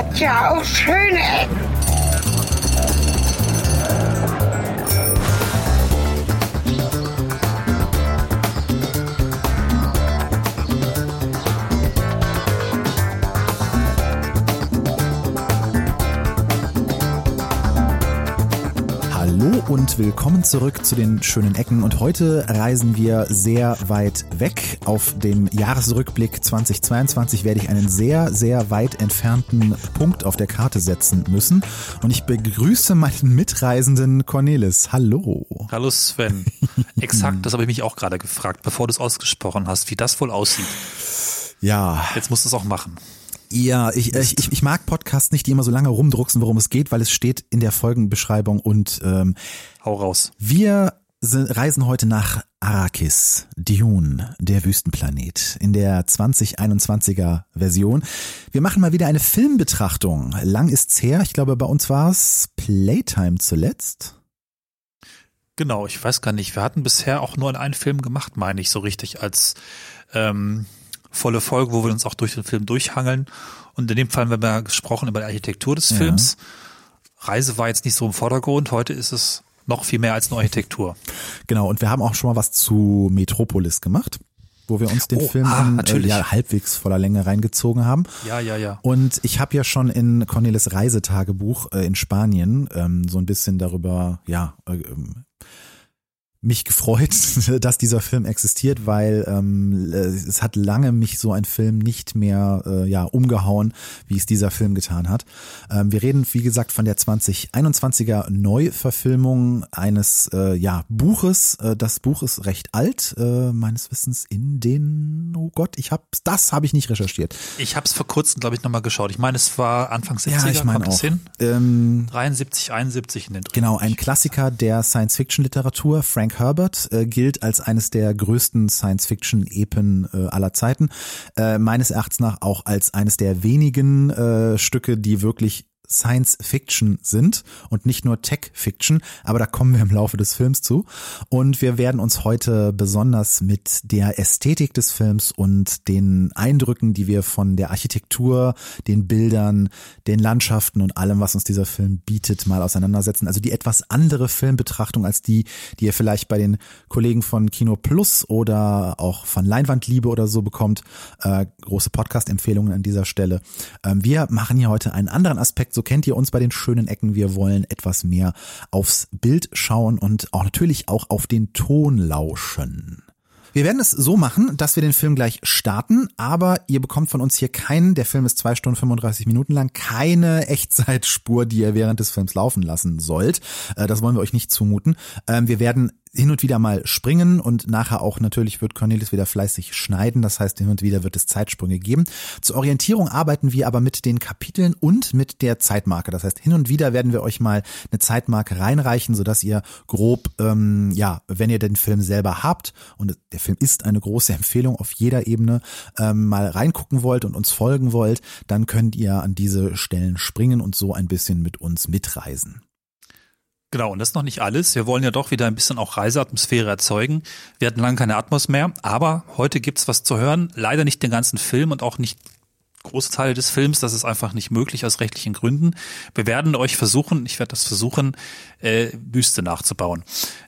hat ja auch schöne Ecken. Und willkommen zurück zu den schönen Ecken. Und heute reisen wir sehr weit weg. Auf dem Jahresrückblick 2022 werde ich einen sehr, sehr weit entfernten Punkt auf der Karte setzen müssen. Und ich begrüße meinen Mitreisenden Cornelis. Hallo. Hallo Sven. Exakt, das habe ich mich auch gerade gefragt, bevor du es ausgesprochen hast, wie das wohl aussieht. Ja. Jetzt musst du es auch machen. Ja, ich, ich, ich, mag Podcasts nicht, die immer so lange rumdrucksen, worum es geht, weil es steht in der Folgenbeschreibung und ähm, Hau raus. Wir reisen heute nach Arrakis, Dune, der Wüstenplanet, in der 2021er Version. Wir machen mal wieder eine Filmbetrachtung. Lang ist's her. Ich glaube, bei uns war es Playtime zuletzt. Genau, ich weiß gar nicht. Wir hatten bisher auch nur einen Film gemacht, meine ich, so richtig als ähm, volle Folge, wo wir uns auch durch den Film durchhangeln. Und in dem Fall haben wir gesprochen über die Architektur des Films. Ja. Reise war jetzt nicht so im Vordergrund. Heute ist es noch viel mehr als nur Architektur. Genau, und wir haben auch schon mal was zu Metropolis gemacht wo wir uns den oh, Film ah, in, äh, ja, halbwegs voller Länge reingezogen haben. Ja, ja, ja. Und ich habe ja schon in Cornelis Reisetagebuch äh, in Spanien ähm, so ein bisschen darüber, ja, äh, mich gefreut, dass dieser Film existiert, weil ähm, es hat lange mich so ein Film nicht mehr äh, ja umgehauen, wie es dieser Film getan hat. Ähm, wir reden wie gesagt von der 2021er Neuverfilmung eines äh, ja Buches. Äh, das Buch ist recht alt, äh, meines Wissens in den oh Gott, ich habe das habe ich nicht recherchiert. Ich habe es vor kurzem glaube ich nochmal geschaut. Ich meine, es war Anfang 70er, ja, ich mein hin? Ähm, 73, 71 in den Dreh. Genau, ein Klassiker der Science-Fiction-Literatur. Frank Herbert äh, gilt als eines der größten Science-Fiction-Epen äh, aller Zeiten. Äh, meines Erachtens nach auch als eines der wenigen äh, Stücke, die wirklich Science Fiction sind und nicht nur Tech Fiction, aber da kommen wir im Laufe des Films zu. Und wir werden uns heute besonders mit der Ästhetik des Films und den Eindrücken, die wir von der Architektur, den Bildern, den Landschaften und allem, was uns dieser Film bietet, mal auseinandersetzen. Also die etwas andere Filmbetrachtung als die, die ihr vielleicht bei den Kollegen von Kino Plus oder auch von Leinwandliebe oder so bekommt. Äh, große Podcast-Empfehlungen an dieser Stelle. Ähm, wir machen hier heute einen anderen Aspekt so kennt ihr uns bei den schönen Ecken. Wir wollen etwas mehr aufs Bild schauen und auch natürlich auch auf den Ton lauschen. Wir werden es so machen, dass wir den Film gleich starten, aber ihr bekommt von uns hier keinen, der Film ist zwei Stunden 35 Minuten lang, keine Echtzeitspur, die ihr während des Films laufen lassen sollt. Äh, das wollen wir euch nicht zumuten. Ähm, wir werden hin und wieder mal springen und nachher auch natürlich wird Cornelis wieder fleißig schneiden. Das heißt, hin und wieder wird es Zeitsprünge geben. Zur Orientierung arbeiten wir aber mit den Kapiteln und mit der Zeitmarke. Das heißt, hin und wieder werden wir euch mal eine Zeitmarke reinreichen, sodass ihr grob, ähm, ja, wenn ihr den Film selber habt und der Film ist eine große Empfehlung auf jeder Ebene, ähm, mal reingucken wollt und uns folgen wollt, dann könnt ihr an diese Stellen springen und so ein bisschen mit uns mitreisen. Genau, und das ist noch nicht alles. Wir wollen ja doch wieder ein bisschen auch Reiseatmosphäre erzeugen. Wir hatten lange keine Atmos mehr, aber heute gibt's was zu hören. Leider nicht den ganzen Film und auch nicht große Teile des Films. Das ist einfach nicht möglich aus rechtlichen Gründen. Wir werden euch versuchen, ich werde das versuchen, äh, Wüste nachzubauen.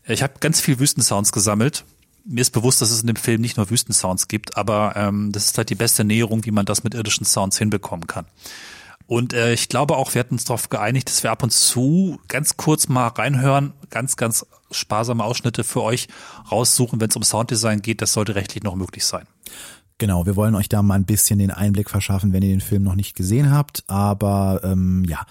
Ich habe ganz viel Wüstensounds gesammelt. Mir ist bewusst, dass es in dem Film nicht nur Wüstensounds gibt, aber ähm, das ist halt die beste Näherung, wie man das mit irdischen Sounds hinbekommen kann. Und äh, ich glaube auch, wir hatten uns darauf geeinigt, dass wir ab und zu ganz kurz mal reinhören, ganz, ganz sparsame Ausschnitte für euch raussuchen, wenn es um Sounddesign geht. Das sollte rechtlich noch möglich sein. Genau, wir wollen euch da mal ein bisschen den Einblick verschaffen, wenn ihr den Film noch nicht gesehen habt. Aber ähm, ja,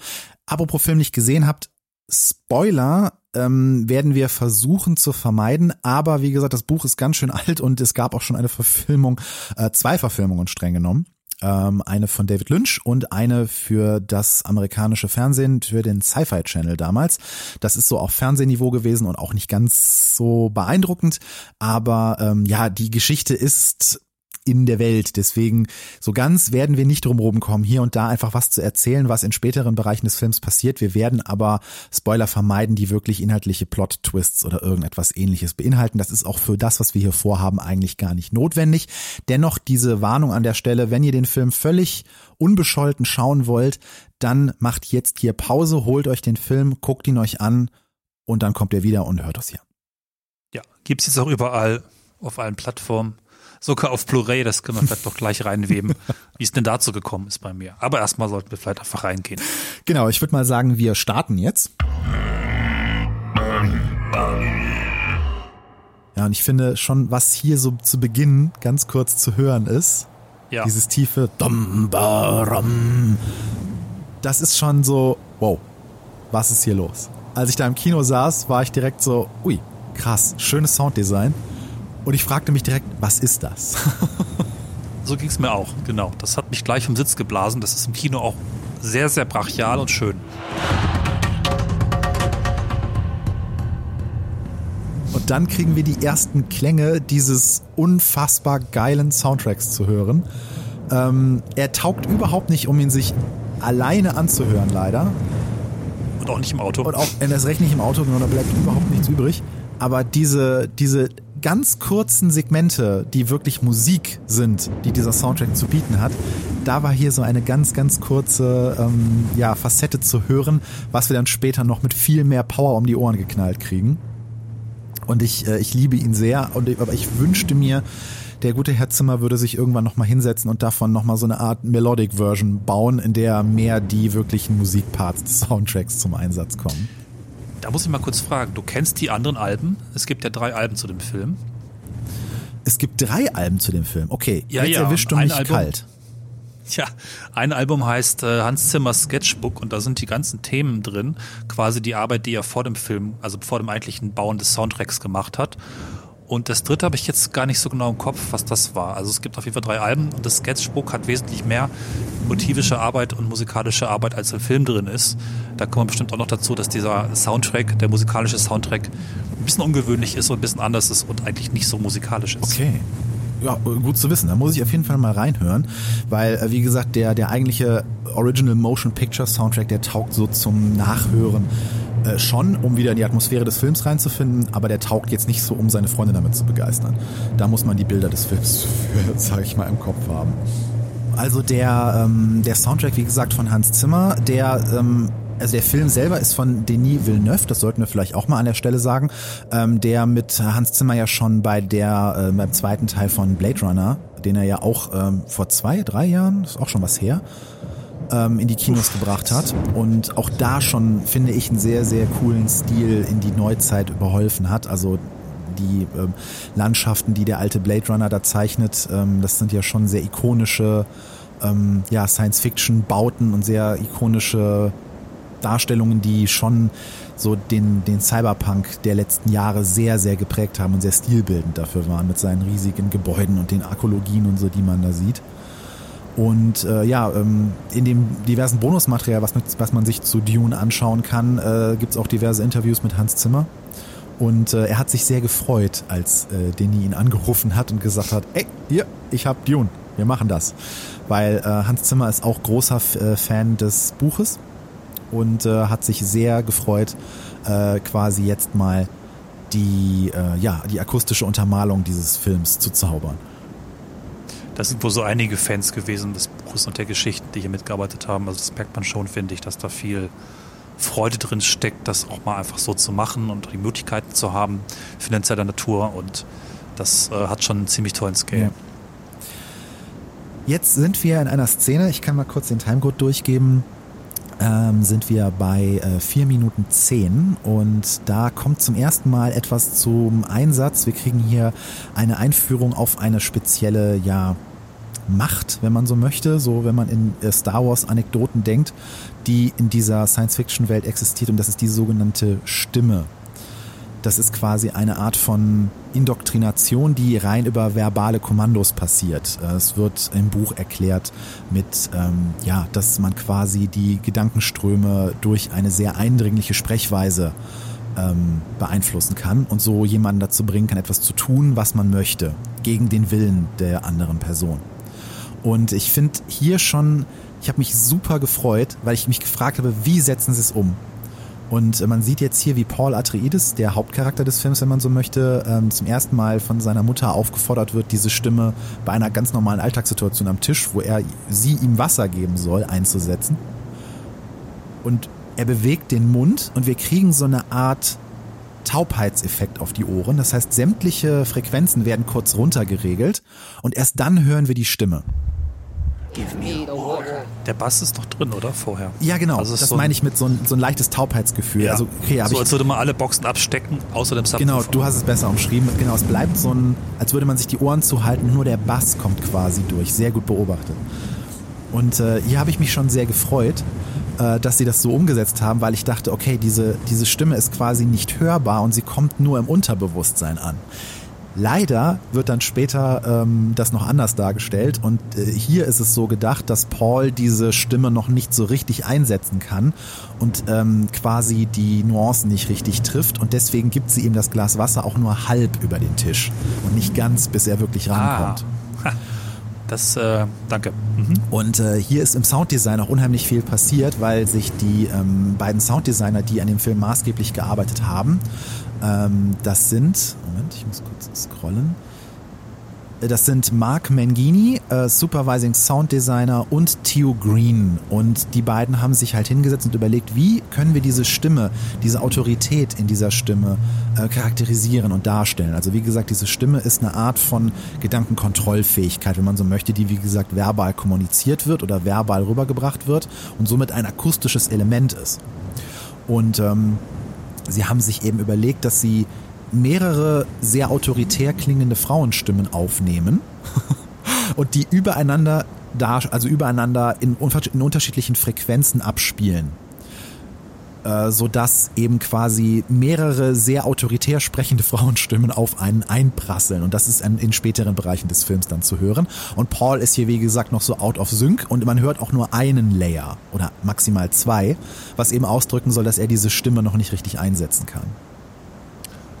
apropos Film nicht gesehen habt, Spoiler ähm, werden wir versuchen zu vermeiden. Aber wie gesagt, das Buch ist ganz schön alt und es gab auch schon eine Verfilmung, äh, zwei Verfilmungen streng genommen ähm, eine von David Lynch und eine für das amerikanische Fernsehen, für den Sci-Fi Channel damals. Das ist so auf Fernsehniveau gewesen und auch nicht ganz so beeindruckend, aber ähm, ja, die Geschichte ist in der Welt. Deswegen so ganz werden wir nicht drum kommen, hier und da einfach was zu erzählen, was in späteren Bereichen des Films passiert. Wir werden aber Spoiler vermeiden, die wirklich inhaltliche Plot-Twists oder irgendetwas ähnliches beinhalten. Das ist auch für das, was wir hier vorhaben, eigentlich gar nicht notwendig. Dennoch diese Warnung an der Stelle, wenn ihr den Film völlig unbescholten schauen wollt, dann macht jetzt hier Pause, holt euch den Film, guckt ihn euch an und dann kommt ihr wieder und hört es hier. Ja, gibt's jetzt auch überall auf allen Plattformen. Sogar auf Blu-ray, das können wir vielleicht doch gleich reinweben, wie es denn dazu gekommen ist bei mir. Aber erstmal sollten wir vielleicht einfach reingehen. Genau, ich würde mal sagen, wir starten jetzt. Ja, und ich finde schon, was hier so zu Beginn ganz kurz zu hören ist, ja. dieses tiefe Dum, Baram, das ist schon so, wow, was ist hier los? Als ich da im Kino saß, war ich direkt so, ui, krass, schönes Sounddesign. Und ich fragte mich direkt, was ist das? so ging es mir auch, genau. Das hat mich gleich vom Sitz geblasen. Das ist im Kino auch sehr, sehr brachial und schön. Und dann kriegen wir die ersten Klänge dieses unfassbar geilen Soundtracks zu hören. Ähm, er taugt überhaupt nicht, um ihn sich alleine anzuhören, leider. Und auch nicht im Auto. Und auch erst recht nicht im Auto, genau, da bleibt überhaupt nichts übrig. Aber diese, diese ganz kurzen Segmente, die wirklich Musik sind, die dieser Soundtrack zu bieten hat, da war hier so eine ganz, ganz kurze ähm, ja, Facette zu hören, was wir dann später noch mit viel mehr Power um die Ohren geknallt kriegen. Und ich, äh, ich liebe ihn sehr, und, aber ich wünschte mir, der gute Herr Zimmer würde sich irgendwann nochmal hinsetzen und davon nochmal so eine Art Melodic Version bauen, in der mehr die wirklichen Musikparts des Soundtracks zum Einsatz kommen. Da muss ich mal kurz fragen, du kennst die anderen Alben? Es gibt ja drei Alben zu dem Film. Es gibt drei Alben zu dem Film. Okay, ja, jetzt ja, erwischt du mich Album, kalt. Ja, ein Album heißt äh, Hans Zimmers Sketchbook und da sind die ganzen Themen drin, quasi die Arbeit, die er vor dem Film, also vor dem eigentlichen Bauen des Soundtracks gemacht hat. Und das dritte habe ich jetzt gar nicht so genau im Kopf, was das war. Also es gibt auf jeden Fall drei Alben und das Sketchbook hat wesentlich mehr motivische Arbeit und musikalische Arbeit als im Film drin ist. Da kommt bestimmt auch noch dazu, dass dieser Soundtrack, der musikalische Soundtrack, ein bisschen ungewöhnlich ist und ein bisschen anders ist und eigentlich nicht so musikalisch ist. Okay. Ja, gut zu wissen. Da muss ich auf jeden Fall mal reinhören, weil, äh, wie gesagt, der, der eigentliche Original Motion Picture Soundtrack, der taugt so zum Nachhören äh, schon, um wieder in die Atmosphäre des Films reinzufinden, aber der taugt jetzt nicht so, um seine Freunde damit zu begeistern. Da muss man die Bilder des Films für, sag ich mal, im Kopf haben. Also der, ähm, der Soundtrack, wie gesagt, von Hans Zimmer, der ähm, also der Film selber ist von Denis Villeneuve, das sollten wir vielleicht auch mal an der Stelle sagen, ähm, der mit Hans Zimmer ja schon bei der äh, beim zweiten Teil von Blade Runner, den er ja auch ähm, vor zwei, drei Jahren, ist auch schon was her, ähm, in die Kinos gebracht hat und auch da schon, finde ich, einen sehr, sehr coolen Stil in die Neuzeit überholfen hat. Also die ähm, Landschaften, die der alte Blade Runner da zeichnet, ähm, das sind ja schon sehr ikonische ähm, ja, Science-Fiction-Bauten und sehr ikonische Darstellungen, die schon so den, den Cyberpunk der letzten Jahre sehr, sehr geprägt haben und sehr stilbildend dafür waren mit seinen riesigen Gebäuden und den Arkologien und so, die man da sieht. Und äh, ja, ähm, in dem diversen Bonusmaterial, was, mit, was man sich zu Dune anschauen kann, äh, gibt es auch diverse Interviews mit Hans Zimmer. Und äh, er hat sich sehr gefreut, als äh, Denis ihn angerufen hat und gesagt hat, ey, hier, ich hab Dune, wir machen das. Weil äh, Hans Zimmer ist auch großer äh, Fan des Buches und äh, hat sich sehr gefreut, äh, quasi jetzt mal die, äh, ja, die akustische Untermalung dieses Films zu zaubern. Das sind wohl so einige Fans gewesen des Buches und der Geschichten, die hier mitgearbeitet haben. Also das merkt man schon, finde ich, dass da viel Freude drin steckt, das auch mal einfach so zu machen und die Möglichkeiten zu haben, finanzieller Natur. Und das äh, hat schon einen ziemlich tollen Scale. Ja. Jetzt sind wir in einer Szene, ich kann mal kurz den Timecode durchgeben, ähm, sind wir bei äh, 4 Minuten 10 und da kommt zum ersten Mal etwas zum Einsatz. Wir kriegen hier eine Einführung auf eine spezielle, ja, Macht, wenn man so möchte, so wenn man in äh, Star Wars Anekdoten denkt, die in dieser Science-Fiction-Welt existiert und das ist die sogenannte Stimme. Das ist quasi eine Art von Indoktrination, die rein über verbale Kommandos passiert. Es wird im Buch erklärt mit, ähm, ja, dass man quasi die Gedankenströme durch eine sehr eindringliche Sprechweise ähm, beeinflussen kann und so jemanden dazu bringen kann, etwas zu tun, was man möchte, gegen den Willen der anderen Person. Und ich finde hier schon, ich habe mich super gefreut, weil ich mich gefragt habe, wie setzen sie es um? Und man sieht jetzt hier, wie Paul Atreides, der Hauptcharakter des Films, wenn man so möchte, ähm, zum ersten Mal von seiner Mutter aufgefordert wird, diese Stimme bei einer ganz normalen Alltagssituation am Tisch, wo er sie ihm Wasser geben soll, einzusetzen. Und er bewegt den Mund und wir kriegen so eine Art Taubheitseffekt auf die Ohren. Das heißt, sämtliche Frequenzen werden kurz runtergeregelt und erst dann hören wir die Stimme. Der Bass ist doch drin, oder? Vorher. Ja, genau. Also das so meine ich mit so ein, so ein leichtes Taubheitsgefühl. Ja. Also, okay, so als würde man alle Boxen abstecken, außer dem Subwoofer. Genau, du hast es besser umschrieben. Genau, es bleibt so ein, als würde man sich die Ohren zuhalten, nur der Bass kommt quasi durch. Sehr gut beobachtet. Und äh, hier habe ich mich schon sehr gefreut, äh, dass sie das so umgesetzt haben, weil ich dachte, okay, diese, diese Stimme ist quasi nicht hörbar und sie kommt nur im Unterbewusstsein an. Leider wird dann später ähm, das noch anders dargestellt und äh, hier ist es so gedacht, dass Paul diese Stimme noch nicht so richtig einsetzen kann und ähm, quasi die Nuancen nicht richtig trifft und deswegen gibt sie ihm das Glas Wasser auch nur halb über den Tisch und nicht ganz, bis er wirklich rankommt. Ah. Das, äh, danke. Mhm. Und äh, hier ist im Sounddesign auch unheimlich viel passiert, weil sich die ähm, beiden Sounddesigner, die an dem Film maßgeblich gearbeitet haben, ähm, das sind, Moment, ich muss kurz scrollen. Äh, das sind Mark Mangini, äh, Supervising Sound Designer und Theo Green. Und die beiden haben sich halt hingesetzt und überlegt, wie können wir diese Stimme, diese Autorität in dieser Stimme äh, charakterisieren und darstellen. Also wie gesagt, diese Stimme ist eine Art von Gedankenkontrollfähigkeit, wenn man so möchte, die wie gesagt verbal kommuniziert wird oder verbal rübergebracht wird und somit ein akustisches Element ist. Und ähm, sie haben sich eben überlegt, dass sie mehrere sehr autoritär klingende Frauenstimmen aufnehmen und die übereinander da, also übereinander in, in unterschiedlichen Frequenzen abspielen. Äh, sodass eben quasi mehrere sehr autoritär sprechende Frauenstimmen auf einen einprasseln. Und das ist in späteren Bereichen des Films dann zu hören. Und Paul ist hier, wie gesagt, noch so out of sync und man hört auch nur einen Layer oder maximal zwei, was eben ausdrücken soll, dass er diese Stimme noch nicht richtig einsetzen kann.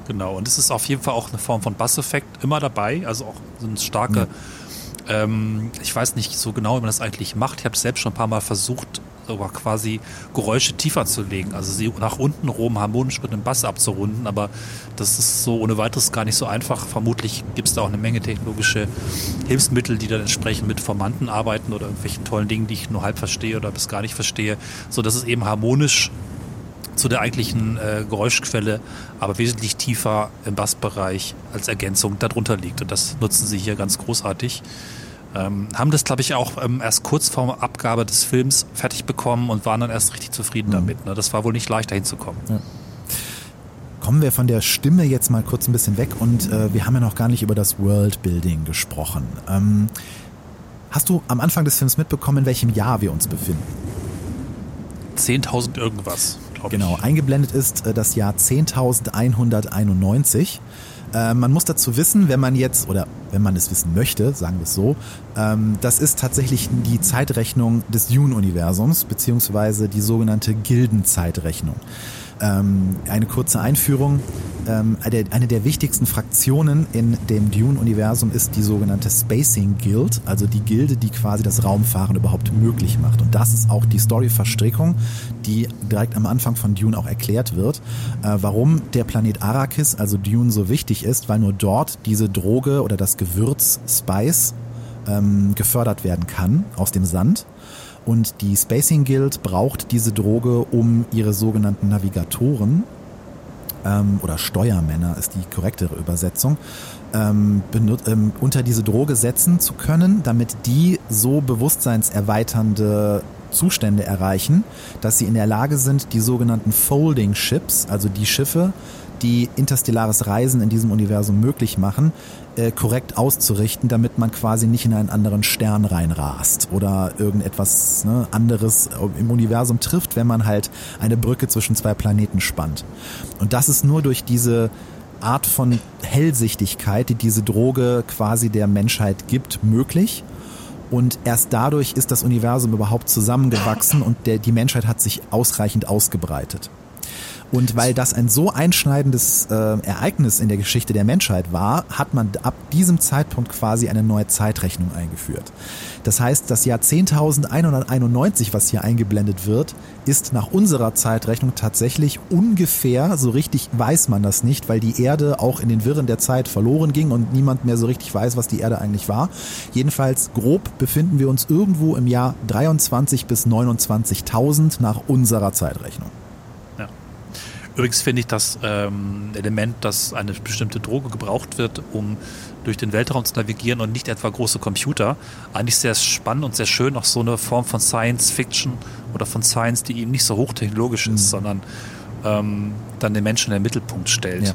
Genau, und es ist auf jeden Fall auch eine Form von Basseffekt immer dabei, also auch so eine starke, ja. ähm, ich weiß nicht so genau, wie man das eigentlich macht. Ich habe es selbst schon ein paar Mal versucht, sogar quasi Geräusche tiefer zu legen. Also sie nach unten rum harmonisch mit einem Bass abzurunden, aber das ist so ohne weiteres gar nicht so einfach. Vermutlich gibt es da auch eine Menge technologische Hilfsmittel, die dann entsprechend mit Formanten arbeiten oder irgendwelchen tollen Dingen, die ich nur halb verstehe oder bis gar nicht verstehe, so dass es eben harmonisch zu der eigentlichen äh, Geräuschquelle, aber wesentlich tiefer im Bassbereich als Ergänzung darunter liegt. Und das nutzen sie hier ganz großartig. Ähm, haben das, glaube ich, auch ähm, erst kurz vor Abgabe des Films fertig bekommen und waren dann erst richtig zufrieden mhm. damit. Ne? Das war wohl nicht leicht, dahin zu kommen. Ja. Kommen wir von der Stimme jetzt mal kurz ein bisschen weg und äh, wir haben ja noch gar nicht über das Worldbuilding gesprochen. Ähm, hast du am Anfang des Films mitbekommen, in welchem Jahr wir uns befinden? 10.000 irgendwas, glaube genau, ich. Genau, eingeblendet ist äh, das Jahr 10.191. Äh, man muss dazu wissen, wenn man jetzt, oder wenn man es wissen möchte, sagen wir es so, ähm, das ist tatsächlich die Zeitrechnung des Dune-Universums, beziehungsweise die sogenannte Gildenzeitrechnung. Ähm, eine kurze Einführung. Ähm, eine der wichtigsten Fraktionen in dem Dune-Universum ist die sogenannte Spacing Guild, also die Gilde, die quasi das Raumfahren überhaupt möglich macht. Und das ist auch die Story-Verstrickung, die direkt am Anfang von Dune auch erklärt wird, äh, warum der Planet Arrakis, also Dune, so wichtig ist, weil nur dort diese Droge oder das Gewürz Spice ähm, gefördert werden kann aus dem Sand. Und die Spacing Guild braucht diese Droge, um ihre sogenannten Navigatoren ähm, oder Steuermänner ist die korrektere Übersetzung, ähm, ähm, unter diese Droge setzen zu können, damit die so bewusstseinserweiternde Zustände erreichen, dass sie in der Lage sind, die sogenannten Folding Ships, also die Schiffe, die interstellares Reisen in diesem Universum möglich machen, äh, korrekt auszurichten, damit man quasi nicht in einen anderen Stern reinrast oder irgendetwas ne, anderes im Universum trifft, wenn man halt eine Brücke zwischen zwei Planeten spannt. Und das ist nur durch diese Art von Hellsichtigkeit, die diese Droge quasi der Menschheit gibt, möglich. Und erst dadurch ist das Universum überhaupt zusammengewachsen und der, die Menschheit hat sich ausreichend ausgebreitet. Und weil das ein so einschneidendes äh, Ereignis in der Geschichte der Menschheit war, hat man ab diesem Zeitpunkt quasi eine neue Zeitrechnung eingeführt. Das heißt, das Jahr 10.191, was hier eingeblendet wird, ist nach unserer Zeitrechnung tatsächlich ungefähr, so richtig weiß man das nicht, weil die Erde auch in den Wirren der Zeit verloren ging und niemand mehr so richtig weiß, was die Erde eigentlich war. Jedenfalls grob befinden wir uns irgendwo im Jahr 23 bis 29.000 nach unserer Zeitrechnung. Übrigens finde ich das ähm, Element, dass eine bestimmte Droge gebraucht wird, um durch den Weltraum zu navigieren und nicht etwa große Computer, eigentlich sehr spannend und sehr schön, auch so eine Form von Science Fiction oder von Science, die eben nicht so hochtechnologisch ist, mhm. sondern ähm, dann den Menschen in den Mittelpunkt stellt. Ja.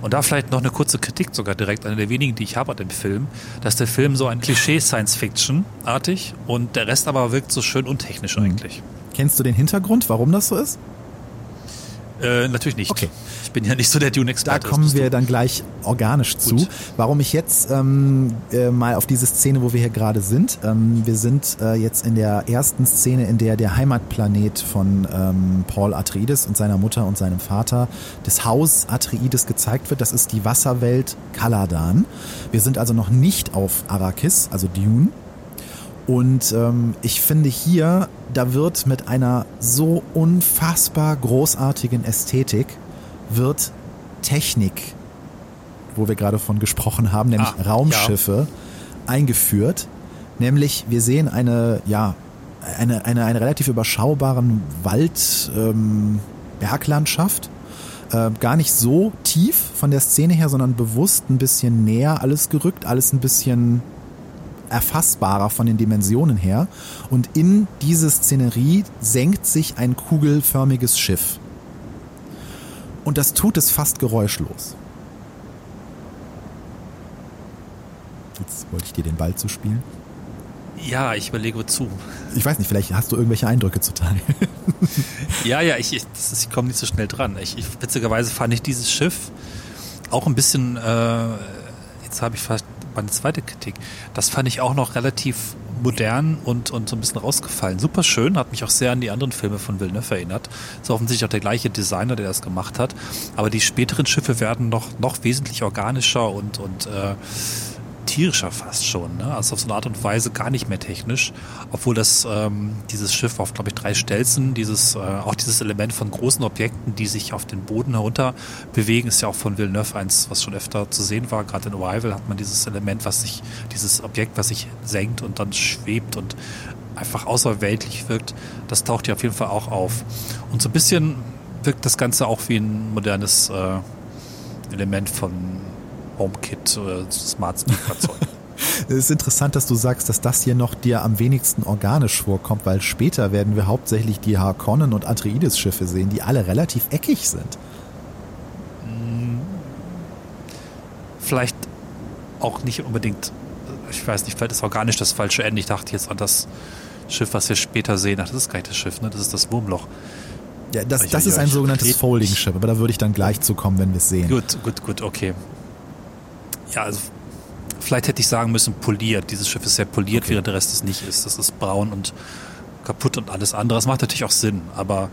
Und da vielleicht noch eine kurze Kritik sogar direkt, eine der wenigen, die ich habe an dem Film, dass der Film so ein Klischee Science Fiction artig und der Rest aber wirkt so schön untechnisch mhm. eigentlich. Kennst du den Hintergrund, warum das so ist? Äh, natürlich nicht. Okay. Ich bin ja nicht so der Dune-Experte. Da kommen wir dann gleich organisch Gut. zu. Warum ich jetzt ähm, äh, mal auf diese Szene, wo wir hier gerade sind. Ähm, wir sind äh, jetzt in der ersten Szene, in der der Heimatplanet von ähm, Paul Atreides und seiner Mutter und seinem Vater, das Haus Atreides gezeigt wird. Das ist die Wasserwelt Kaladan. Wir sind also noch nicht auf Arrakis, also Dune. Und ähm, ich finde hier, da wird mit einer so unfassbar großartigen Ästhetik, wird Technik, wo wir gerade von gesprochen haben, nämlich ah, Raumschiffe, ja. eingeführt. Nämlich, wir sehen eine, ja, eine, eine, eine relativ überschaubaren Wald, ähm, Berglandschaft. Äh, gar nicht so tief von der Szene her, sondern bewusst ein bisschen näher alles gerückt, alles ein bisschen erfassbarer von den Dimensionen her. Und in diese Szenerie senkt sich ein kugelförmiges Schiff. Und das tut es fast geräuschlos. Jetzt wollte ich dir den Ball zuspielen. Ja, ich überlege zu. Ich weiß nicht, vielleicht hast du irgendwelche Eindrücke zu teilen. ja, ja, ich, ich, ich komme nicht so schnell dran. Ich, ich, witzigerweise fand ich dieses Schiff auch ein bisschen, äh, jetzt habe ich fast meine zweite Kritik. Das fand ich auch noch relativ modern und, und so ein bisschen rausgefallen. Super schön, hat mich auch sehr an die anderen Filme von Villeneuve erinnert. Ist offensichtlich auch der gleiche Designer, der das gemacht hat. Aber die späteren Schiffe werden noch, noch wesentlich organischer und, und äh, tierischer fast schon. Ne? Also auf so eine Art und Weise gar nicht mehr technisch, obwohl das ähm, dieses Schiff auf, glaube ich, drei Stelzen, dieses äh, auch dieses Element von großen Objekten, die sich auf den Boden herunter bewegen, ist ja auch von Villeneuve eins, was schon öfter zu sehen war. Gerade in Arrival hat man dieses Element, was sich, dieses Objekt, was sich senkt und dann schwebt und einfach außerweltlich wirkt. Das taucht hier auf jeden Fall auch auf. Und so ein bisschen wirkt das Ganze auch wie ein modernes äh, Element von HomeKit äh, Smart Speed Fahrzeug. Es ist interessant, dass du sagst, dass das hier noch dir am wenigsten organisch vorkommt, weil später werden wir hauptsächlich die Harkonnen und Atreides Schiffe sehen, die alle relativ eckig sind. Hm. Vielleicht auch nicht unbedingt, ich weiß nicht, vielleicht ist organisch das falsche Ende. Ich dachte jetzt an das Schiff, was wir später sehen. Ach, das ist gar nicht das Schiff, ne? Das ist das Wurmloch. Ja, das, das ist ein sogenanntes Folding-Ship, aber da würde ich dann gleich zu kommen, wenn wir es sehen. Gut, gut, gut, okay ja, also vielleicht hätte ich sagen müssen poliert. Dieses Schiff ist sehr poliert, okay. während der Rest es nicht ist. Das ist braun und kaputt und alles andere. Das macht natürlich auch Sinn, aber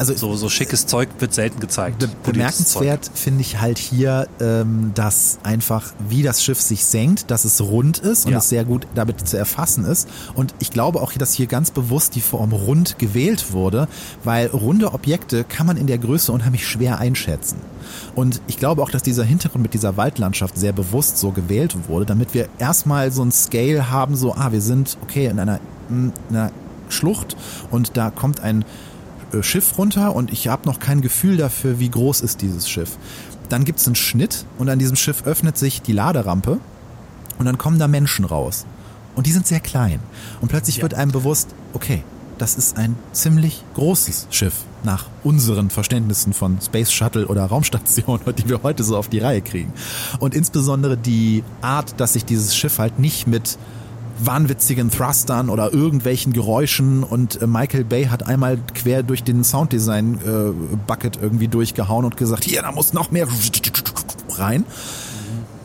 also so, so schickes Zeug wird selten gezeigt. Be bemerkenswert finde ich halt hier, ähm, dass einfach wie das Schiff sich senkt, dass es rund ist und ja. es sehr gut damit zu erfassen ist. Und ich glaube auch, dass hier ganz bewusst die Form rund gewählt wurde, weil runde Objekte kann man in der Größe unheimlich schwer einschätzen. Und ich glaube auch, dass dieser Hintergrund mit dieser Waldlandschaft sehr bewusst so gewählt wurde, damit wir erstmal so ein Scale haben, so, ah, wir sind okay in einer, in einer Schlucht und da kommt ein Schiff runter und ich habe noch kein Gefühl dafür, wie groß ist dieses Schiff. Dann gibt es einen Schnitt und an diesem Schiff öffnet sich die Laderampe und dann kommen da Menschen raus. Und die sind sehr klein. Und plötzlich ja. wird einem bewusst, okay, das ist ein ziemlich großes Schiff nach unseren Verständnissen von Space Shuttle oder Raumstation, die wir heute so auf die Reihe kriegen. Und insbesondere die Art, dass sich dieses Schiff halt nicht mit wahnwitzigen Thrustern oder irgendwelchen Geräuschen und äh, Michael Bay hat einmal quer durch den Sounddesign äh, Bucket irgendwie durchgehauen und gesagt, hier, da muss noch mehr rein.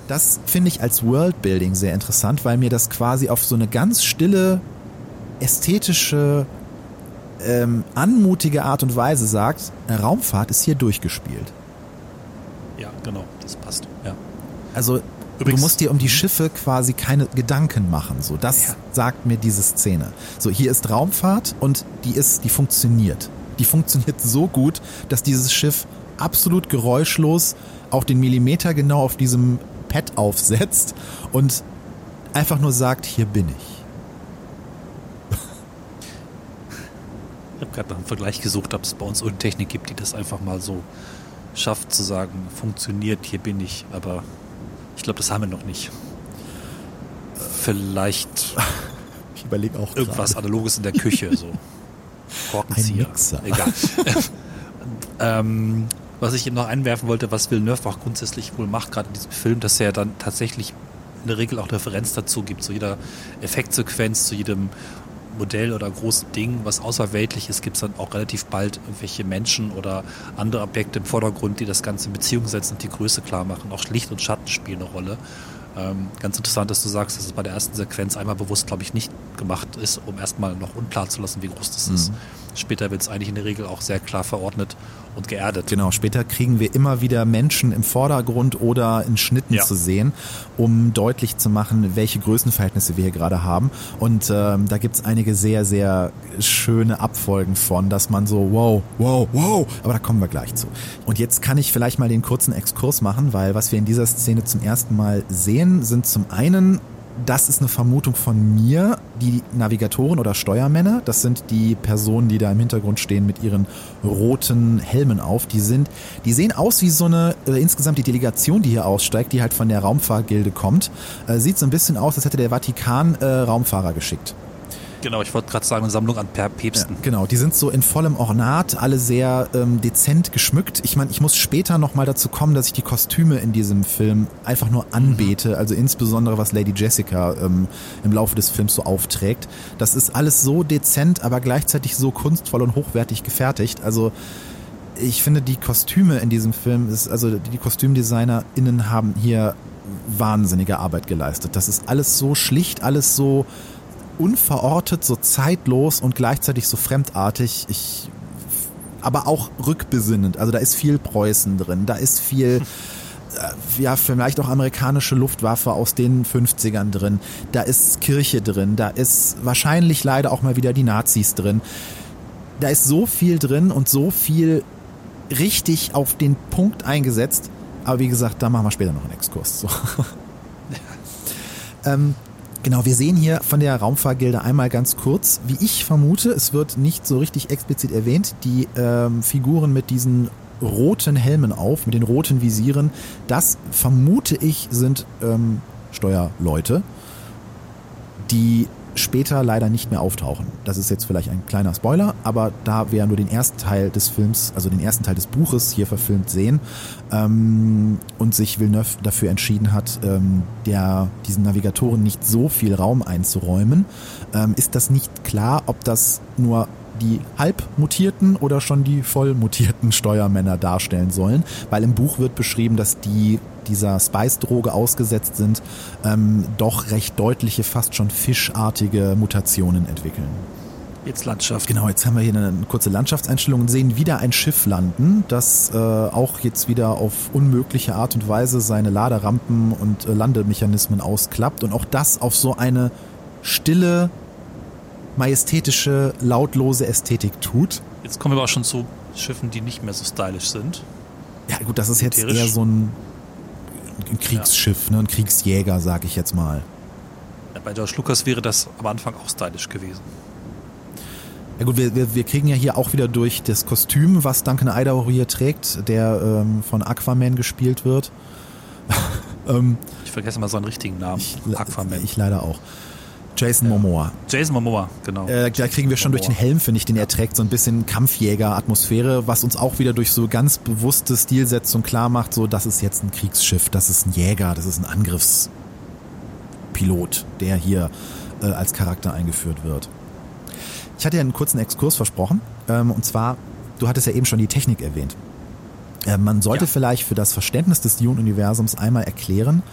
Das finde ich als Worldbuilding sehr interessant, weil mir das quasi auf so eine ganz stille ästhetische ähm, anmutige Art und Weise sagt, Raumfahrt ist hier durchgespielt. Ja, genau, das passt. Ja. Also Übrigens- du musst dir um die Schiffe quasi keine Gedanken machen. So, das Ja. sagt mir diese Szene. So, hier ist Raumfahrt und die ist, die funktioniert. Die funktioniert so gut, dass dieses Schiff absolut geräuschlos auch den Millimeter genau auf diesem Pad aufsetzt und einfach nur sagt, hier bin ich. Ich habe gerade nach einem Vergleich gesucht, ob es bei uns irgendeine Technik gibt, die das einfach mal so schafft zu sagen, funktioniert, hier bin ich, aber ich glaube, das haben wir noch nicht. Vielleicht Ich überlege auch irgendwas gerade. Analoges in der Küche, so. Korkenzieher. Egal. ähm, was ich eben noch einwerfen wollte, was Villeneuve auch grundsätzlich wohl macht, gerade in diesem Film, dass er dann tatsächlich in der Regel auch Referenz dazu gibt, zu jeder Effektsequenz, zu jedem Modell oder großen Ding, was außerweltlich ist, gibt es dann auch relativ bald irgendwelche Menschen oder andere Objekte im Vordergrund, die das Ganze in Beziehung setzen und die Größe klar machen. Auch Licht und Schatten spielen eine Rolle. Ähm, ganz interessant, dass du sagst, dass es bei der ersten Sequenz einmal bewusst, glaube ich, nicht gemacht ist, um erstmal noch unklar zu lassen, wie groß das ist. Später wird es eigentlich in der Regel auch sehr klar verordnet und geerdet. Genau, später kriegen wir immer wieder Menschen im Vordergrund oder in Schnitten Ja. zu sehen, um deutlich zu machen, welche Größenverhältnisse wir hier gerade haben. Und ähm, da gibt's einige sehr, sehr schöne Abfolgen von, dass man so, wow, wow, wow, aber da kommen wir gleich zu. Und jetzt kann ich vielleicht mal den kurzen Exkurs machen, weil was wir in dieser Szene zum ersten Mal sehen, sind zum einen das ist eine Vermutung von mir. Die Navigatoren oder Steuermänner, das sind die Personen, die da im Hintergrund stehen mit ihren roten Helmen auf. Die sind, die sehen aus wie so eine, äh, insgesamt die Delegation, die hier aussteigt, die halt von der Raumfahrgilde kommt. Äh, sieht so ein bisschen aus, als hätte der Vatikan äh, Raumfahrer geschickt. Genau, ich wollte gerade sagen, eine Sammlung an Päpsten. Genau, die sind so in vollem Ornat, alle sehr ähm, dezent geschmückt. Ich meine, ich muss später nochmal dazu kommen, dass ich die Kostüme in diesem Film einfach nur anbete. Also insbesondere was Lady Jessica ähm, im Laufe des Films so aufträgt. Das ist alles so dezent, aber gleichzeitig so kunstvoll und hochwertig gefertigt. Also ich finde, die Kostüme in diesem Film ist, also die KostümdesignerInnen haben hier wahnsinnige Arbeit geleistet. Das ist alles so schlicht, alles so unverortet, so zeitlos und gleichzeitig so fremdartig. Ich, aber auch rückbesinnend. Also da ist viel Preußen drin, da ist viel, äh, ja, vielleicht auch amerikanische Luftwaffe aus den 50ern drin. Da ist Kirche drin, da ist wahrscheinlich leider auch mal wieder die Nazis drin. Da ist so viel drin und so viel richtig auf den Punkt eingesetzt. Aber wie gesagt, da machen wir später noch einen Exkurs zu. ähm, Genau, wir sehen hier von der Raumfahrgilde einmal ganz kurz, wie ich vermute, es wird nicht so richtig explizit erwähnt, die ähm, Figuren mit diesen roten Helmen auf, mit den roten Visieren, das vermute ich sind ähm, Steuerleute, die später leider nicht mehr auftauchen. Das ist jetzt vielleicht ein kleiner Spoiler, aber da wir nur den ersten Teil des Films, also den ersten Teil des Buches hier verfilmt sehen ähm, und sich Villeneuve dafür entschieden hat, ähm, der, diesen Navigatoren nicht so viel Raum einzuräumen, ähm, ist das nicht klar, ob das nur die halb mutierten oder schon die voll mutierten Steuermänner darstellen sollen, weil im Buch wird beschrieben, dass die dieser Spice-Droge ausgesetzt sind, ähm, doch recht deutliche, fast schon fischartige Mutationen entwickeln. Jetzt Landschaft. Genau, jetzt haben wir hier eine kurze Landschaftseinstellung und sehen wieder ein Schiff landen, das äh, auch jetzt wieder auf unmögliche Art und Weise seine Laderampen und äh, Landemechanismen ausklappt und auch das auf so eine stille, majestätische, lautlose Ästhetik tut. Jetzt kommen wir aber auch schon zu Schiffen, die nicht mehr so stylisch sind. Ja gut, das ist jetzt Militärisch. eher so ein, ein Kriegsschiff, ne, ein Kriegsjäger, sag ich jetzt mal. Ja, bei George Lucas wäre das am Anfang auch stylisch gewesen. Ja gut, wir, wir, wir kriegen ja hier auch wieder durch das Kostüm, was Duncan Idaho hier trägt, der ähm, von Aquaman gespielt wird. ähm, Ich vergesse mal seinen richtigen Namen. ich, Aquaman. ich leider auch. Jason Momoa. Jason Momoa, genau. Äh, da kriegen wir schon durch den Helm, finde ich, den er trägt, so ein bisschen Kampfjäger-Atmosphäre, was uns auch wieder durch so ganz bewusste Stilsetzung klar macht, so das ist jetzt ein Kriegsschiff, das ist ein Jäger, das ist ein Angriffspilot, der hier äh, als Charakter eingeführt wird. Ich hatte ja einen kurzen Exkurs versprochen, ähm, und zwar, du hattest ja eben schon die Technik erwähnt. Äh, man sollte ja. vielleicht für das Verständnis des Dune-Universums einmal erklären,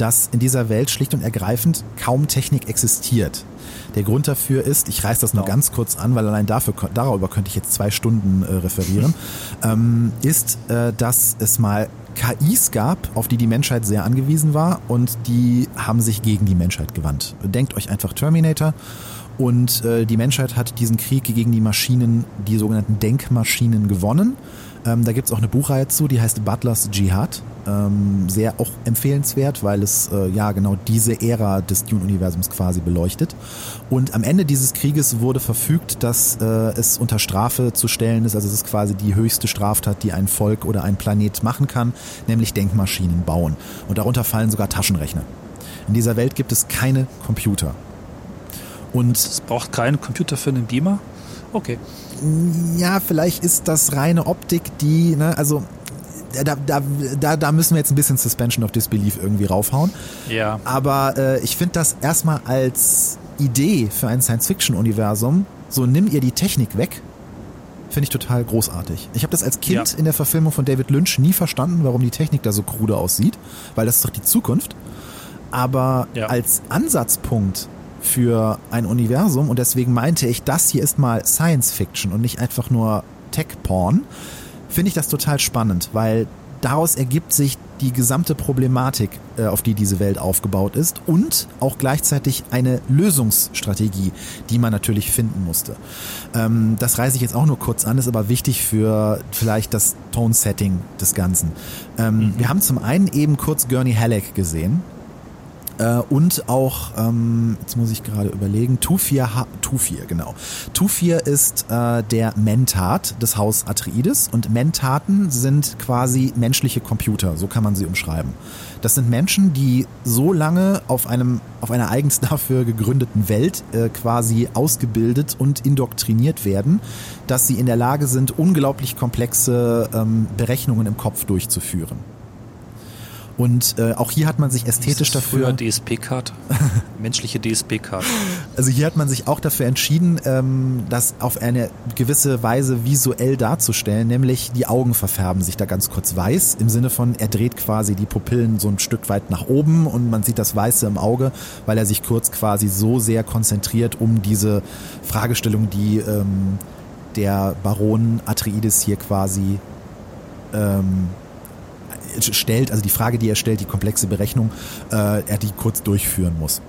dass in dieser Welt schlicht und ergreifend kaum Technik existiert. Der Grund dafür ist, ich reiß das nur genau. ganz kurz an, weil allein dafür, darüber könnte ich jetzt zwei Stunden äh, referieren, ähm, ist, äh, dass es mal KIs gab, auf die die Menschheit sehr angewiesen war und die haben sich gegen die Menschheit gewandt. Denkt euch einfach Terminator und äh, die Menschheit hat diesen Krieg gegen die Maschinen, die sogenannten Denkmaschinen gewonnen ähm, da gibt's auch eine Buchreihe zu, die heißt Butlers Jihad. Ähm, sehr auch empfehlenswert, weil es äh, ja genau diese Ära des Dune-Universums quasi beleuchtet. Und am Ende dieses Krieges wurde verfügt, dass äh, es unter Strafe zu stellen ist. Also es ist quasi die höchste Straftat, die ein Volk oder ein Planet machen kann, nämlich Denkmaschinen bauen. Und darunter fallen sogar Taschenrechner. In dieser Welt gibt es keine Computer. Und es braucht keinen Computer für einen Beamer? Okay ja, vielleicht ist das reine Optik, die, ne, also da, da, da, da müssen wir jetzt ein bisschen Suspension of Disbelief irgendwie raufhauen. Ja. Aber äh, ich finde das erstmal als Idee für ein Science-Fiction-Universum, so nimm ihr die Technik weg, finde ich total großartig. Ich habe das als Kind ja. in der Verfilmung von David Lynch nie verstanden, warum die Technik da so krude aussieht, weil das ist doch die Zukunft. Aber ja. als Ansatzpunkt für ein Universum und deswegen meinte ich, das hier ist mal Science Fiction und nicht einfach nur Tech-Porn, finde ich das total spannend, weil daraus ergibt sich die gesamte Problematik, äh, auf die diese Welt aufgebaut ist und auch gleichzeitig eine Lösungsstrategie, die man natürlich finden musste. Ähm, das reiße ich jetzt auch nur kurz an, ist aber wichtig für vielleicht das Tone-Setting des Ganzen. Ähm, mhm. Wir haben zum einen eben kurz Gurney Halleck gesehen, äh, und auch, ähm, jetzt muss ich gerade überlegen, Tufir, ha Tufir, genau. Tufir ist äh, der Mentat des Haus Atreides und Mentaten sind quasi menschliche Computer, so kann man sie umschreiben. Das sind Menschen, die so lange auf einem auf einer eigens dafür gegründeten Welt äh, quasi ausgebildet und indoktriniert werden, dass sie in der Lage sind, unglaublich komplexe ähm, Berechnungen im Kopf durchzuführen. Und äh, auch hier hat man sich ästhetisch dafür. DSP-Karte. Menschliche DSP-Karte. Also hier hat man sich auch dafür entschieden, ähm, das auf eine gewisse Weise visuell darzustellen, nämlich die Augen verfärben sich da ganz kurz weiß, im Sinne von, er dreht quasi die Pupillen so ein Stück weit nach oben und man sieht das Weiße im Auge, weil er sich kurz quasi so sehr konzentriert, um diese Fragestellung, die ähm, der Baron Atreides hier quasi ähm, stellt, also die Frage, die er stellt, die komplexe Berechnung, äh, er die kurz durchführen muss.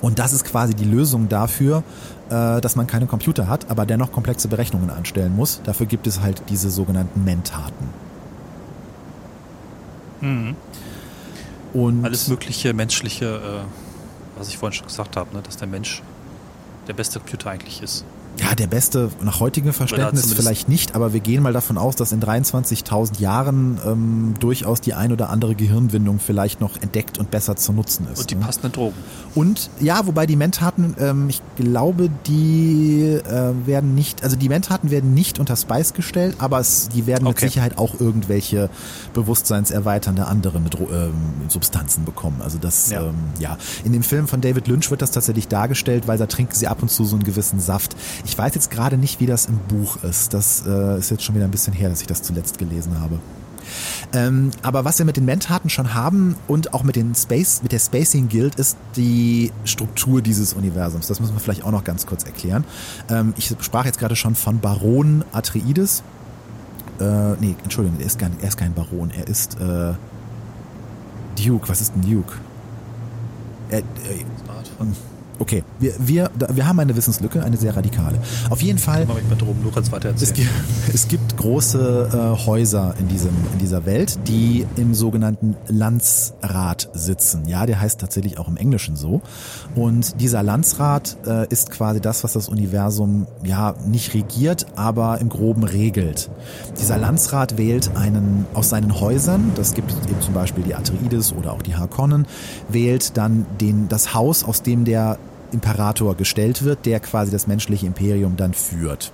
Und das ist quasi die Lösung dafür, äh, dass man keine Computer hat, aber dennoch komplexe Berechnungen anstellen muss. Dafür gibt es halt diese sogenannten Mentaten. Mhm. Und Alles mögliche menschliche, äh, was ich vorhin schon gesagt habe, ne, dass der Mensch der beste Computer eigentlich ist. Ja, der beste nach heutigem Verständnis vielleicht nicht, aber wir gehen mal davon aus, dass in 23.000 Jahren ähm, durchaus die ein oder andere Gehirnwindung vielleicht noch entdeckt und besser zu nutzen ist. Und die ne? passenden Drogen. Und ja, wobei die Mentaten, ähm, ich glaube, die äh, werden nicht, also die Mentaten werden nicht unter Spice gestellt, aber es, die werden okay. mit Sicherheit auch irgendwelche bewusstseinserweiternde andere ähm, Substanzen bekommen. Also das, ja. Ähm, ja. In dem Film von David Lynch wird das tatsächlich dargestellt, weil da trinken sie ab und zu so einen gewissen Saft. Ich weiß jetzt gerade nicht, wie das im Buch ist. Das äh, ist jetzt schon wieder ein bisschen her, dass ich das zuletzt gelesen habe. Ähm, aber was wir mit den Mentaten schon haben und auch mit den Space, mit der Spacing Guild ist die Struktur dieses Universums. Das müssen wir vielleicht auch noch ganz kurz erklären. Ähm, ich sprach jetzt gerade schon von Baron Atreides. Äh, nee, Entschuldigung, er ist, kein, er ist kein Baron, er ist äh, Duke. Was ist ein Duke? Er, äh, Okay, wir, wir, wir haben eine Wissenslücke, eine sehr radikale. Auf jeden Fall. Drum, du kannst weiter es, gibt, es gibt große äh, Häuser in, diesem, in dieser Welt, die im sogenannten Landsrat sitzen. Ja, der heißt tatsächlich auch im Englischen so. Und dieser Landsrat äh, ist quasi das, was das Universum ja nicht regiert, aber im Groben regelt. Dieser Landsrat wählt einen aus seinen Häusern, das gibt eben zum Beispiel die Atreides oder auch die Harkonnen, wählt dann den, das Haus, aus dem der Imperator gestellt wird, der quasi das menschliche Imperium dann führt.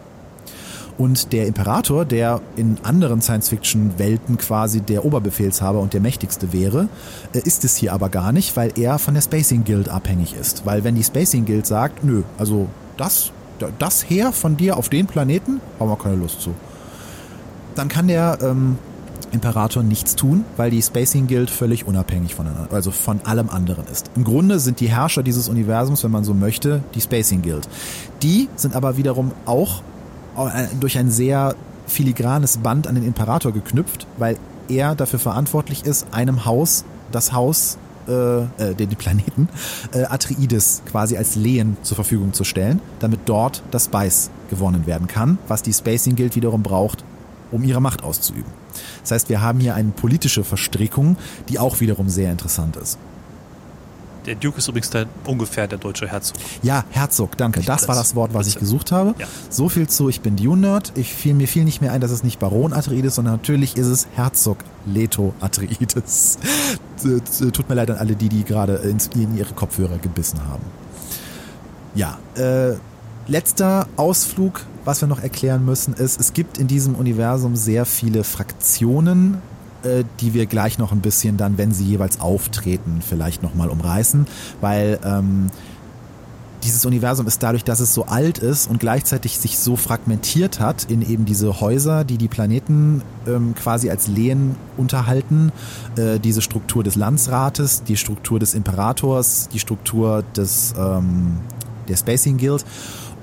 Und der Imperator, der in anderen Science-Fiction-Welten quasi der Oberbefehlshaber und der mächtigste wäre, äh, ist es hier aber gar nicht, weil er von der Spacing Guild abhängig ist. Weil wenn die Spacing Guild sagt, nö, also das, das Heer von dir auf den Planeten, haben wir keine Lust zu. Dann kann der ähm, Imperator nichts tun, weil die Spacing Guild völlig unabhängig voneinander, also von allem anderen ist. Im Grunde sind die Herrscher dieses Universums, wenn man so möchte, die Spacing Guild. Die sind aber wiederum auch äh, durch ein sehr filigranes Band an den Imperator geknüpft, weil er dafür verantwortlich ist, einem Haus, das Haus äh, äh, die Planeten äh, Atreides quasi als Lehen zur Verfügung zu stellen, damit dort das Spice gewonnen werden kann, was die Spacing Guild wiederum braucht, um ihre Macht auszuüben. Das heißt, wir haben hier eine politische Verstrickung, die auch wiederum sehr interessant ist. Der Duke ist übrigens der, ungefähr der deutsche Herzog. Ja, Herzog, danke. Nicht das war das Wort, was ich gesucht habe. Ja. So viel zu Ich bin Dune-Nerd. Ich fiel, mir fiel nicht mehr ein, dass es nicht Baron Atreides, sondern natürlich ist es Herzog Leto Atreides. T- Tut mir leid an alle die, die gerade in ihre Kopfhörer gebissen haben. Ja, äh, letzter Ausflug, was wir noch erklären müssen, ist, es gibt in diesem Universum sehr viele Fraktionen, äh, die wir gleich noch ein bisschen dann, wenn sie jeweils auftreten, vielleicht nochmal umreißen, weil ähm, dieses Universum ist dadurch, dass es so alt ist und gleichzeitig sich so fragmentiert hat in eben diese Häuser, die die Planeten ähm, quasi als Lehen unterhalten, äh, diese Struktur des Landsrates, die Struktur des Imperators, die Struktur des ähm, der Spacing Guild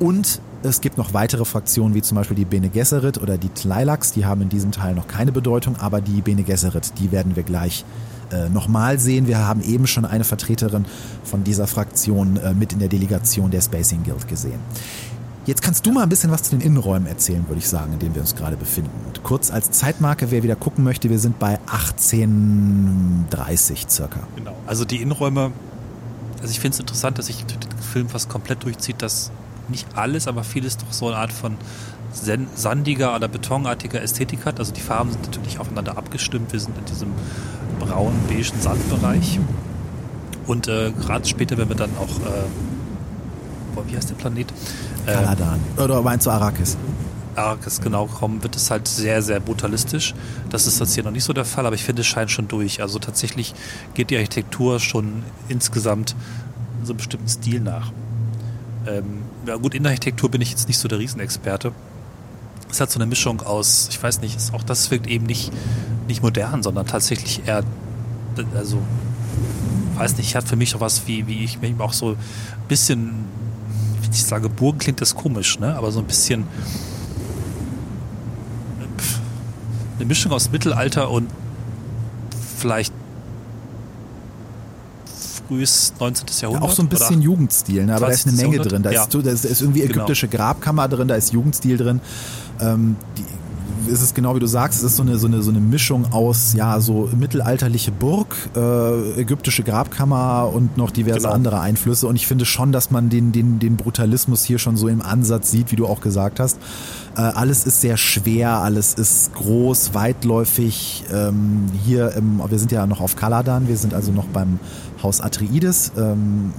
und es gibt noch weitere Fraktionen, wie zum Beispiel die Bene Gesserit oder die Tleilax, die haben in diesem Teil noch keine Bedeutung, aber die Bene Gesserit, die werden wir gleich äh, nochmal sehen. Wir haben eben schon eine Vertreterin von dieser Fraktion äh, mit in der Delegation der Spacing Guild gesehen. Jetzt kannst du mal ein bisschen was zu den Innenräumen erzählen, würde ich sagen, in denen wir uns gerade befinden. Und kurz als Zeitmarke, wer wieder gucken möchte, wir sind bei 1830 circa. Genau. Also die Innenräume, also ich finde es interessant, dass sich den Film fast komplett durchzieht, dass nicht alles, aber vieles doch so eine Art von sandiger oder betonartiger Ästhetik hat. Also die Farben sind natürlich aufeinander abgestimmt. Wir sind in diesem braunen, beigen Sandbereich. Und äh, gerade später, wenn wir dann auch, äh, boah, wie heißt der Planet? Ähm, Kaladan. Oder meinst du Arrakis? Arrakis genau kommen, wird es halt sehr, sehr brutalistisch. Das ist jetzt hier noch nicht so der Fall, aber ich finde, es scheint schon durch. Also tatsächlich geht die Architektur schon insgesamt so einem bestimmten Stil nach. Ähm, ja gut, in der Architektur bin ich jetzt nicht so der Riesenexperte. Es hat so eine Mischung aus, ich weiß nicht, ist, auch das wirkt eben nicht, nicht modern, sondern tatsächlich eher, also, weiß nicht, hat für mich auch was wie, wie ich mir auch so ein bisschen, wenn ich sage Burgen klingt das komisch, ne? aber so ein bisschen pff, eine Mischung aus Mittelalter und vielleicht frühes 19. Ja, Jahrhundert. auch so ein bisschen oder? Jugendstil, ne? aber da ist eine 20. Menge Jahrhundert? drin. Da, Ja. ist, da ist- da ist irgendwie Genau. ägyptische Grabkammer drin, da ist Jugendstil drin. Ähm, die, es ist genau wie du sagst, es ist so eine, so eine, so eine Mischung aus, ja, so mittelalterliche Burg, äh, ägyptische Grabkammer und noch diverse Genau. andere Einflüsse. Und ich finde schon, dass man den, den, den Brutalismus hier schon so im Ansatz sieht, wie du auch gesagt hast. Äh, alles ist sehr schwer, alles ist groß, weitläufig. Ähm, hier, im, wir sind ja noch auf Kaladan, wir sind also noch beim Haus Atreides. Ähm,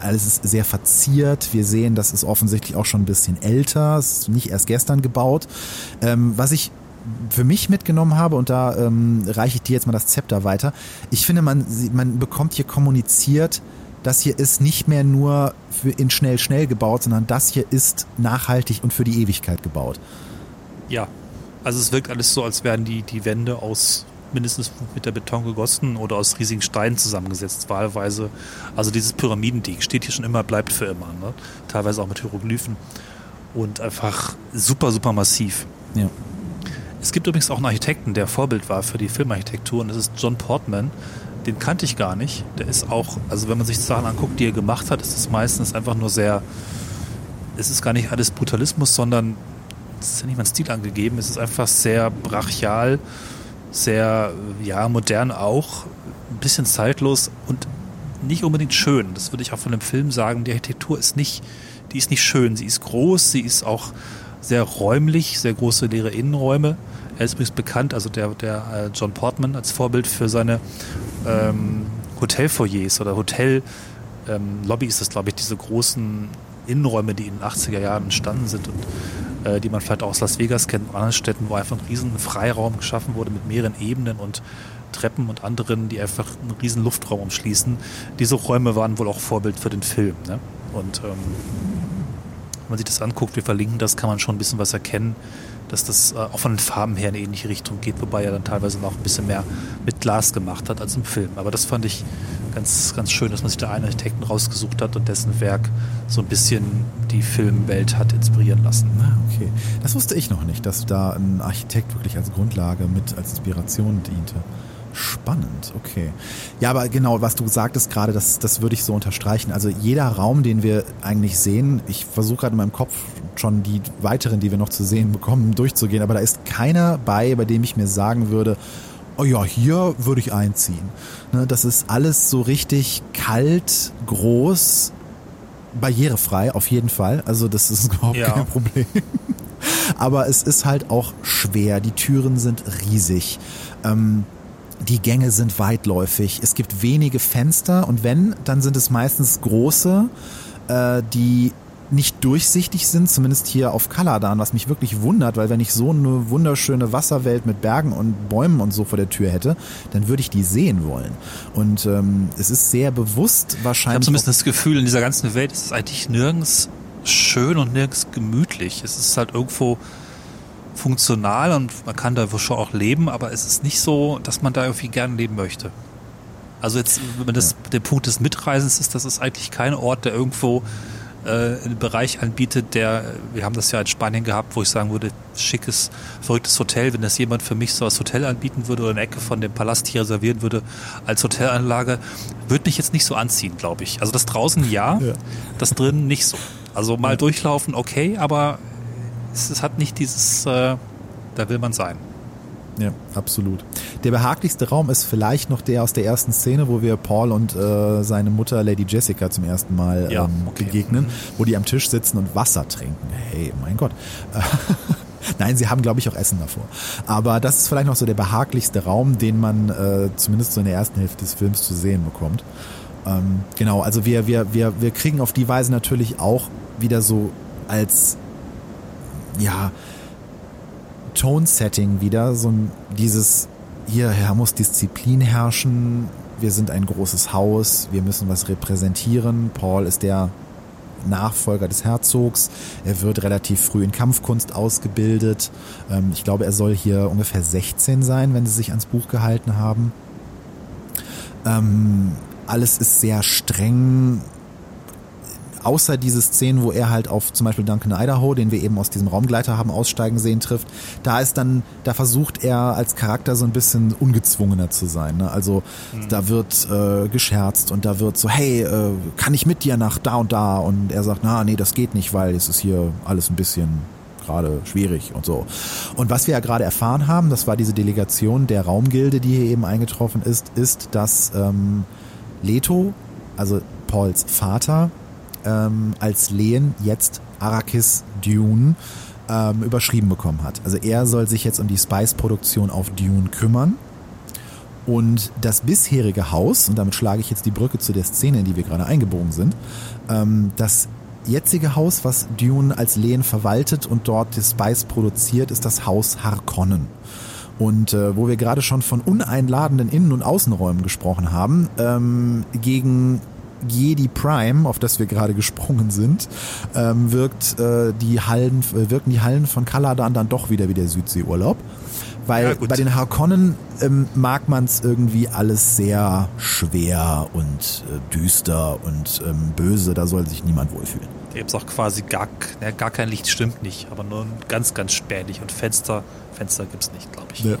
alles ist sehr verziert. Wir sehen, das ist offensichtlich auch schon ein bisschen älter. Es ist nicht erst gestern gebaut. Ähm, was ich für mich mitgenommen habe, und da ähm, reiche ich dir jetzt mal das Zepter weiter, ich finde, man, man bekommt hier kommuniziert, das hier ist nicht mehr nur für in schnell, schnell gebaut, sondern das hier ist nachhaltig und für die Ewigkeit gebaut. Ja, also es wirkt alles so, als wären die, die Wände aus mindestens mit der Beton gegossen oder aus riesigen Steinen zusammengesetzt, wahlweise. Also dieses Pyramidending steht hier schon immer, bleibt für immer. Ne? Teilweise auch mit Hieroglyphen. Und einfach super, super massiv. Ja. Es gibt übrigens auch einen Architekten, der Vorbild war für die Filmarchitektur und das ist John Portman. Den kannte ich gar nicht. Der ist auch, also wenn man sich Sachen anguckt, die er gemacht hat, ist es meistens einfach nur sehr, es ist gar nicht alles Brutalismus, sondern es ist ja nicht mal ein Stil angegeben, es ist einfach sehr brachial, sehr, ja, modern auch, ein bisschen zeitlos und nicht unbedingt schön. Das würde ich auch von dem Film sagen. Die Architektur ist nicht, die ist nicht schön. Sie ist groß, sie ist auch sehr räumlich, sehr große leere Innenräume. Er ist übrigens bekannt, also der, der äh, John Portman als Vorbild für seine ähm, Hotelfoyers oder Hotel ähm, ist das, glaube ich, diese großen Innenräume, die in den 80er Jahren entstanden sind und äh, die man vielleicht auch aus Las Vegas kennt, und anderen Städten, wo einfach ein riesen Freiraum geschaffen wurde mit mehreren Ebenen und Treppen und anderen, die einfach einen riesen Luftraum umschließen. Diese Räume waren wohl auch Vorbild für den Film. Ne? Und ähm, wenn man sich das anguckt, wir verlinken das, kann man schon ein bisschen was erkennen, dass das äh, auch von den Farben her in eine ähnliche Richtung geht, wobei er dann teilweise noch ein bisschen mehr mit Glas gemacht hat als im Film. Aber das fand ich ganz, ganz schön, dass man sich da einen Architekten rausgesucht hat und dessen Werk so ein bisschen die Filmwelt hat inspirieren lassen. Ah, okay. Das wusste ich noch nicht, dass da ein Architekt wirklich als Grundlage mit als Inspiration diente. Spannend, okay. Ja, aber genau, was du sagtest gerade, das, das würde ich so unterstreichen. Also jeder Raum, den wir eigentlich sehen, ich versuche gerade in meinem Kopf schon die weiteren, die wir noch zu sehen bekommen, durchzugehen, aber da ist keiner bei, bei dem ich mir sagen würde, oh ja, hier würde ich einziehen. Ne, das ist alles so richtig kalt, groß, barrierefrei, auf jeden Fall. Also das ist überhaupt ja. kein Problem. Aber es ist halt auch schwer. Die Türen sind riesig. Ähm, die Gänge sind weitläufig. Es gibt wenige Fenster und wenn, dann sind es meistens große, äh, die nicht durchsichtig sind, zumindest hier auf Kaladan, was mich wirklich wundert, weil wenn ich so eine wunderschöne Wasserwelt mit Bergen und Bäumen und so vor der Tür hätte, dann würde ich die sehen wollen. Und ähm, es ist sehr bewusst wahrscheinlich. Ich habe so ein bisschen das Gefühl, in dieser ganzen Welt ist es eigentlich nirgends schön und nirgends gemütlich. Es ist halt irgendwo funktional und man kann da schon auch leben, aber es ist nicht so, dass man da irgendwie gerne leben möchte. Also jetzt, wenn das ja. der Punkt des Mitreisens ist, das ist eigentlich kein Ort, der irgendwo äh, einen Bereich anbietet, der, wir haben das ja in Spanien gehabt, wo ich sagen würde, schickes, verrücktes Hotel, wenn das jemand für mich so als Hotel anbieten würde oder eine Ecke von dem Palast hier reservieren würde als Hotelanlage, würde mich jetzt nicht so anziehen, glaube ich. Also das draußen ja, ja, das drin nicht so. Also mal durchlaufen, okay, aber es, es, hat nicht dieses, äh, da will man sein. Ja, absolut. Der behaglichste Raum ist vielleicht noch der aus der ersten Szene, wo wir Paul und äh, seine Mutter Lady Jessica zum ersten Mal ja, ähm, okay. begegnen, wo die am Tisch sitzen und Wasser trinken. Hey, mein Gott. Nein, sie haben, glaube ich, auch Essen davor. Aber das ist vielleicht noch so der behaglichste Raum, den man äh, zumindest so in der ersten Hälfte des Films zu sehen bekommt. Ähm, genau, also wir, wir, wir, wir kriegen auf die Weise natürlich auch wieder so als, ja, Tone-Setting wieder, so dieses, hierher muss Disziplin herrschen, wir sind ein großes Haus, wir müssen was repräsentieren. Paul ist der Nachfolger des Herzogs. Er wird relativ früh in Kampfkunst ausgebildet. Ähm, ich glaube, er soll hier ungefähr 16 sein, wenn sie sich ans Buch gehalten haben. Ähm, alles ist sehr streng außer diese Szenen, wo er halt auf zum Beispiel Duncan Idaho, den wir eben aus diesem Raumgleiter haben aussteigen sehen, trifft, da ist dann, da versucht er als Charakter so ein bisschen ungezwungener zu sein. Ne? Also mhm. da wird äh, gescherzt und da wird so, hey, äh, kann ich mit dir nach da und da? Und er sagt, na, nee, das geht nicht, weil es ist hier alles ein bisschen gerade schwierig und so. Und was wir ja gerade erfahren haben, das war diese Delegation der Raumgilde, die hier eben eingetroffen ist, ist, dass ähm, Leto, also Pauls Vater, ähm, als Lehen jetzt Arrakis Dune ähm, überschrieben bekommen hat. Also er soll sich jetzt um die Spice-Produktion auf Dune kümmern. Und das bisherige Haus, und damit schlage ich jetzt die Brücke zu der Szene, in die wir gerade eingebogen sind, ähm, das jetzige Haus, was Dune als Lehen verwaltet und dort die Spice produziert, ist das Haus Harkonnen. Und äh, wo wir gerade schon von uneinladenden Innen- und Außenräumen gesprochen haben, ähm, gegen Jedi Prime, auf das wir gerade gesprungen sind, ähm, wirkt äh, die Hallen, äh, wirken die Hallen von Kaladan dann doch wieder wie der Südseeurlaub. Weil ja, bei den Harkonnen ähm, mag man es irgendwie alles sehr schwer und äh, düster und ähm, böse, da soll sich niemand wohlfühlen. Da gibt es auch quasi gar, ne, gar kein Licht, stimmt nicht, aber nur ganz, ganz spärlich und Fenster, Fenster gibt es nicht, glaube ich. Ja.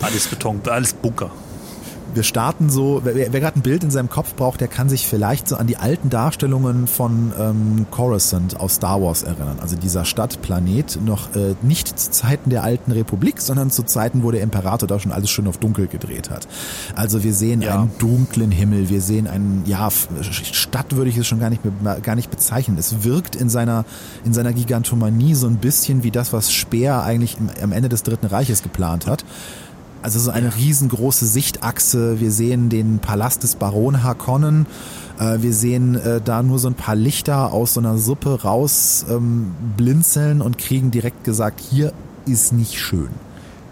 Alles Beton, alles Bunker wir starten so, wer, wer gerade ein Bild in seinem Kopf braucht, der kann sich vielleicht so an die alten Darstellungen von ähm, Coruscant aus Star Wars erinnern. Also dieser Stadtplanet noch äh, nicht zu Zeiten der alten Republik, sondern zu Zeiten, wo der Imperator da schon alles schön auf dunkel gedreht hat. Also wir sehen ja. einen dunklen Himmel, wir sehen einen, ja, Stadt würde ich es schon gar nicht, gar nicht bezeichnen. Es wirkt in seiner, in seiner Gigantomanie so ein bisschen wie das, was Speer eigentlich im, am Ende des Dritten Reiches geplant hat. Also so eine riesengroße Sichtachse. Wir sehen den Palast des Baron Harkonnen. Äh, wir sehen äh, da nur so ein paar Lichter aus so einer Suppe raus ähm, blinzeln und kriegen direkt gesagt, hier ist nicht schön.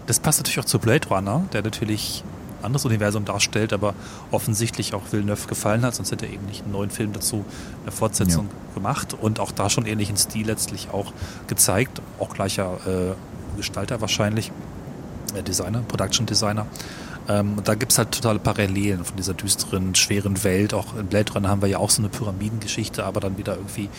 Das passt natürlich auch zu Blade Runner, der natürlich ein anderes Universum darstellt, aber offensichtlich auch Villeneuve gefallen hat, sonst hätte er eben nicht einen neuen Film dazu, eine Fortsetzung ja. gemacht und auch da schon ähnlichen Stil letztlich auch gezeigt, auch gleicher äh, Gestalter wahrscheinlich, Designer, Production Designer. Ähm, und da gibt's halt totale Parallelen von dieser düsteren, schweren Welt. Auch in Blade Runner haben wir ja auch so eine Pyramidengeschichte, aber dann wieder irgendwie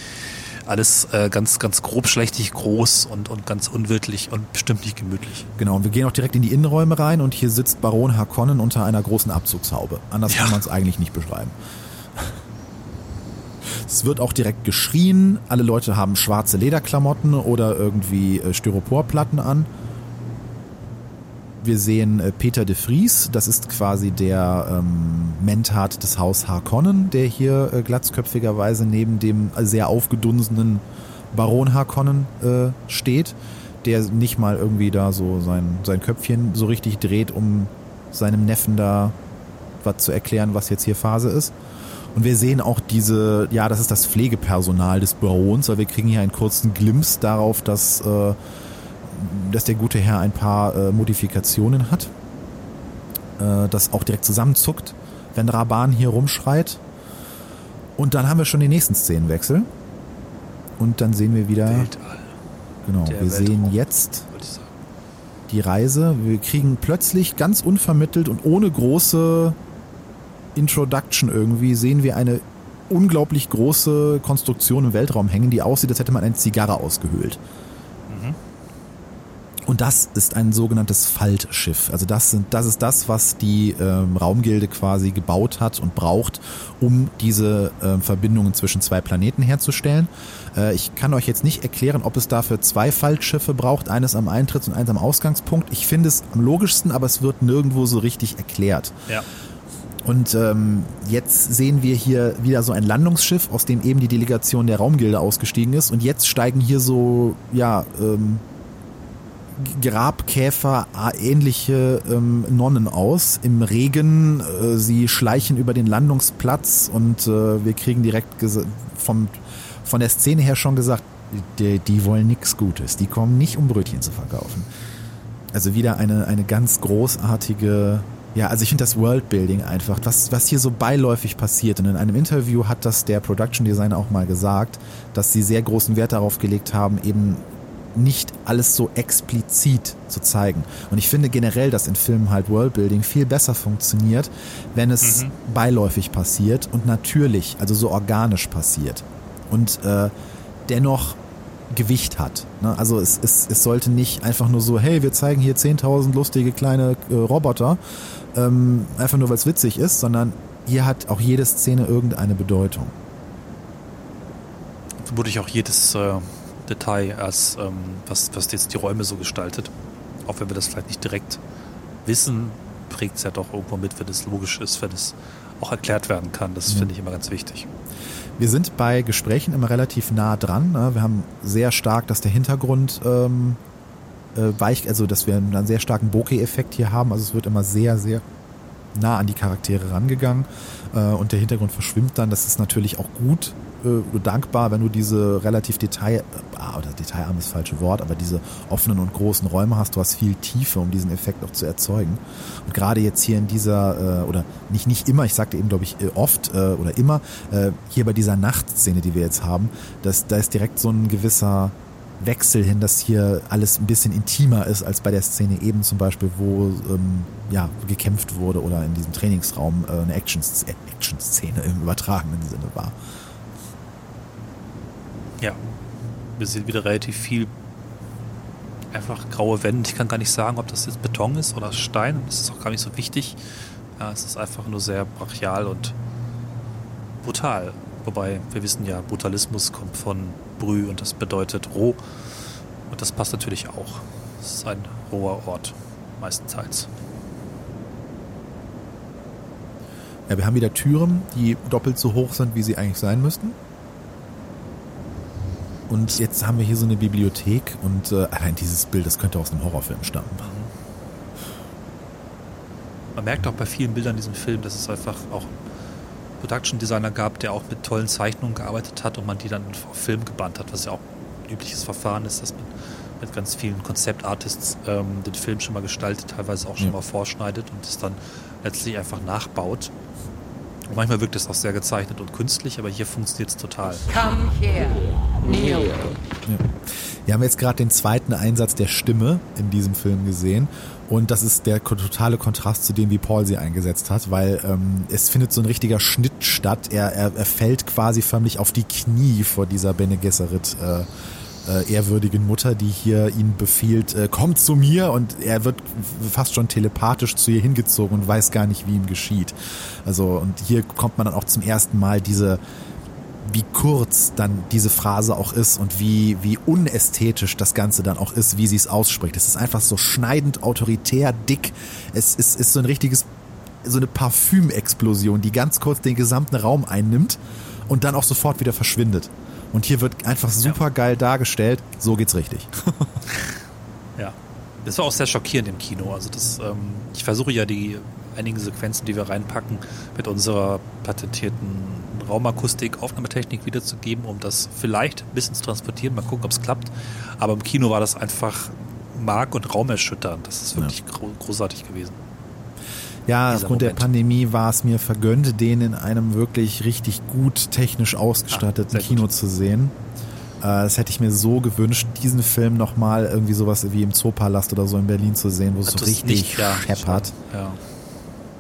alles äh, ganz, ganz grob schlechtig groß und, und ganz unwirtlich und bestimmt nicht gemütlich. Genau, und wir gehen auch direkt in die Innenräume rein und hier sitzt Baron Harkonnen unter einer großen Abzugshaube. Anders Ja. kann man es eigentlich nicht beschreiben. Es wird auch direkt geschrien, alle Leute haben schwarze Lederklamotten oder irgendwie äh, Styroporplatten an. Wir sehen äh, Peter de Vries, das ist quasi der ähm, Mentat des Haus Harkonnen, der hier äh, glatzköpfigerweise neben dem äh, sehr aufgedunsenen Baron Harkonnen äh, steht, der nicht mal irgendwie da so sein, sein Köpfchen so richtig dreht, um seinem Neffen da was zu erklären, was jetzt hier Phase ist. Und wir sehen auch diese, ja, das ist das Pflegepersonal des Barons, weil wir kriegen hier einen kurzen Glimpse darauf, dass, äh, dass der gute Herr ein paar äh, Modifikationen hat. Äh, das auch direkt zusammenzuckt, wenn Raban hier rumschreit. Und dann haben wir schon den nächsten Szenenwechsel. Und dann sehen wir wieder, Weltall, genau, der wir sehen Weltraum. jetzt ich sagen. die Reise. Wir kriegen plötzlich ganz unvermittelt und ohne große Introduction irgendwie, sehen wir eine unglaublich große Konstruktion im Weltraum hängen, die aussieht, als hätte man eine Zigarre ausgehöhlt. Und das ist ein sogenanntes Faltschiff. Also das, sind, das ist das, was die ähm, Raumgilde quasi gebaut hat und braucht, um diese ähm, Verbindungen zwischen zwei Planeten herzustellen. Äh, ich kann euch jetzt nicht erklären, ob es dafür zwei Faltschiffe braucht, eines am Eintritts- und eins am Ausgangspunkt. Ich finde es am logischsten, aber es wird nirgendwo so richtig erklärt. Ja. Und ähm, jetzt sehen wir hier wieder so ein Landungsschiff, aus dem eben die Delegation der Raumgilde ausgestiegen ist. Und jetzt steigen hier so, ja, ähm, Grabkäfer ähnliche ähm, Nonnen aus im Regen. Äh, sie schleichen über den Landungsplatz und äh, wir kriegen direkt vom, von der Szene her schon gesagt, die, die wollen nichts Gutes. Die kommen nicht, um Brötchen zu verkaufen. Also wieder eine, eine ganz großartige, ja, also ich finde das Worldbuilding einfach, was, was hier so beiläufig passiert. Und in einem Interview hat das der Production Designer auch mal gesagt, dass sie sehr großen Wert darauf gelegt haben, eben nicht alles so explizit zu zeigen. Und ich finde generell, dass in Filmen halt Worldbuilding viel besser funktioniert, wenn es beiläufig passiert und natürlich, also so organisch passiert. Und äh, dennoch Gewicht hat. Ne? Also es, es, es sollte nicht einfach nur so, hey, wir zeigen hier 10.000 lustige kleine äh, Roboter, ähm, einfach nur weil es witzig ist, sondern hier hat auch jede Szene irgendeine Bedeutung. Vermutlich auch jedes äh, Detail, als, ähm, was, was jetzt die Räume so gestaltet. Auch wenn wir das vielleicht nicht direkt wissen, prägt es ja doch irgendwo mit, wenn es logisch ist, wenn es auch erklärt werden kann. Das Ja. finde ich immer ganz wichtig. Wir sind bei Gesprächen immer relativ nah dran. Ne? Wir haben sehr stark, dass der Hintergrund ähm, äh, weicht, also dass wir einen sehr starken Bokeh-Effekt hier haben. Also es wird immer sehr, sehr nah an die Charaktere rangegangen äh, und der Hintergrund verschwimmt dann. Das ist natürlich auch gut äh, dankbar, wenn du diese relativ Detail, ah, oder detailarm ist das falsche Wort, aber diese offenen und großen Räume hast. Du hast viel Tiefe, um diesen Effekt auch zu erzeugen. Und gerade jetzt hier in dieser, äh, oder nicht, nicht immer, ich sagte eben, glaube ich, äh, oft äh, oder immer, äh, hier bei dieser Nachtszene, die wir jetzt haben, das, da ist direkt so ein gewisser Wechsel hin, dass hier alles ein bisschen intimer ist als bei der Szene eben zum Beispiel, wo ähm, ja, gekämpft wurde oder in diesem Trainingsraum äh, eine Action- äh, Action-Szene im übertragenen Sinne war. Ja. Wir sehen wieder relativ viel einfach graue Wände. Ich kann gar nicht sagen, ob das jetzt Beton ist oder Stein. Das ist auch gar nicht so wichtig. Ja, es ist einfach nur sehr brachial und brutal. Wobei wir wissen ja, Brutalismus kommt von Brü und das bedeutet roh. Und das passt natürlich auch. Es ist ein roher Ort, meistenteils. Ja, wir haben wieder Türen, die doppelt so hoch sind, wie sie eigentlich sein müssten. Und jetzt haben wir hier so eine Bibliothek und äh, allein dieses Bild, das könnte aus einem Horrorfilm stammen. Man merkt auch bei vielen Bildern in diesem Film, dass es einfach auch Production Designer gab, der auch mit tollen Zeichnungen gearbeitet hat und man die dann auf Film gebannt hat, was ja auch ein übliches Verfahren ist, dass man mit ganz vielen Konzeptartists ähm, den Film schon mal gestaltet, teilweise auch schon Ja. mal vorschneidet und es dann letztlich einfach nachbaut. Manchmal wirkt es auch sehr gezeichnet und künstlich, aber hier funktioniert es total. Come here, Neo. Ja. Wir haben jetzt gerade den zweiten Einsatz der Stimme in diesem Film gesehen. Und das ist der totale Kontrast zu dem, wie Paul sie eingesetzt hat, weil ähm, es findet so ein richtiger Schnitt statt. Er, er, er fällt quasi förmlich auf die Knie vor dieser Bene Gesserit äh, äh, ehrwürdigen Mutter, die hier ihn befiehlt, äh, komm zu mir und er wird fast schon telepathisch zu ihr hingezogen und weiß gar nicht, wie ihm geschieht. Also und hier kommt man dann auch zum ersten Mal diese wie kurz dann diese Phrase auch ist und wie, wie unästhetisch das Ganze dann auch ist, wie sie es ausspricht. Es ist einfach so schneidend, autoritär, dick. Es ist, ist so ein richtiges, so eine Parfümexplosion, die ganz kurz den gesamten Raum einnimmt und dann auch sofort wieder verschwindet. Und hier wird einfach super geil dargestellt, so geht's richtig. ja. Das war auch sehr schockierend im Kino. Also das, ähm, ich versuche ja die einigen Sequenzen, die wir reinpacken, mit unserer patentierten Raumakustik, Aufnahmetechnik wiederzugeben, um das vielleicht ein bisschen zu transportieren. Mal gucken, ob es klappt. Aber im Kino war das einfach mark- und raumerschütternd. Das ist wirklich ja. großartig gewesen. Ja, aufgrund Moment. der Pandemie war es mir vergönnt, den in einem wirklich richtig gut technisch ausgestatteten ah, Kino gut. zu sehen. Äh, das hätte ich mir so gewünscht, diesen Film nochmal irgendwie sowas wie im Zoopalast oder so in Berlin zu sehen, wo es so richtig scheppert. Ja.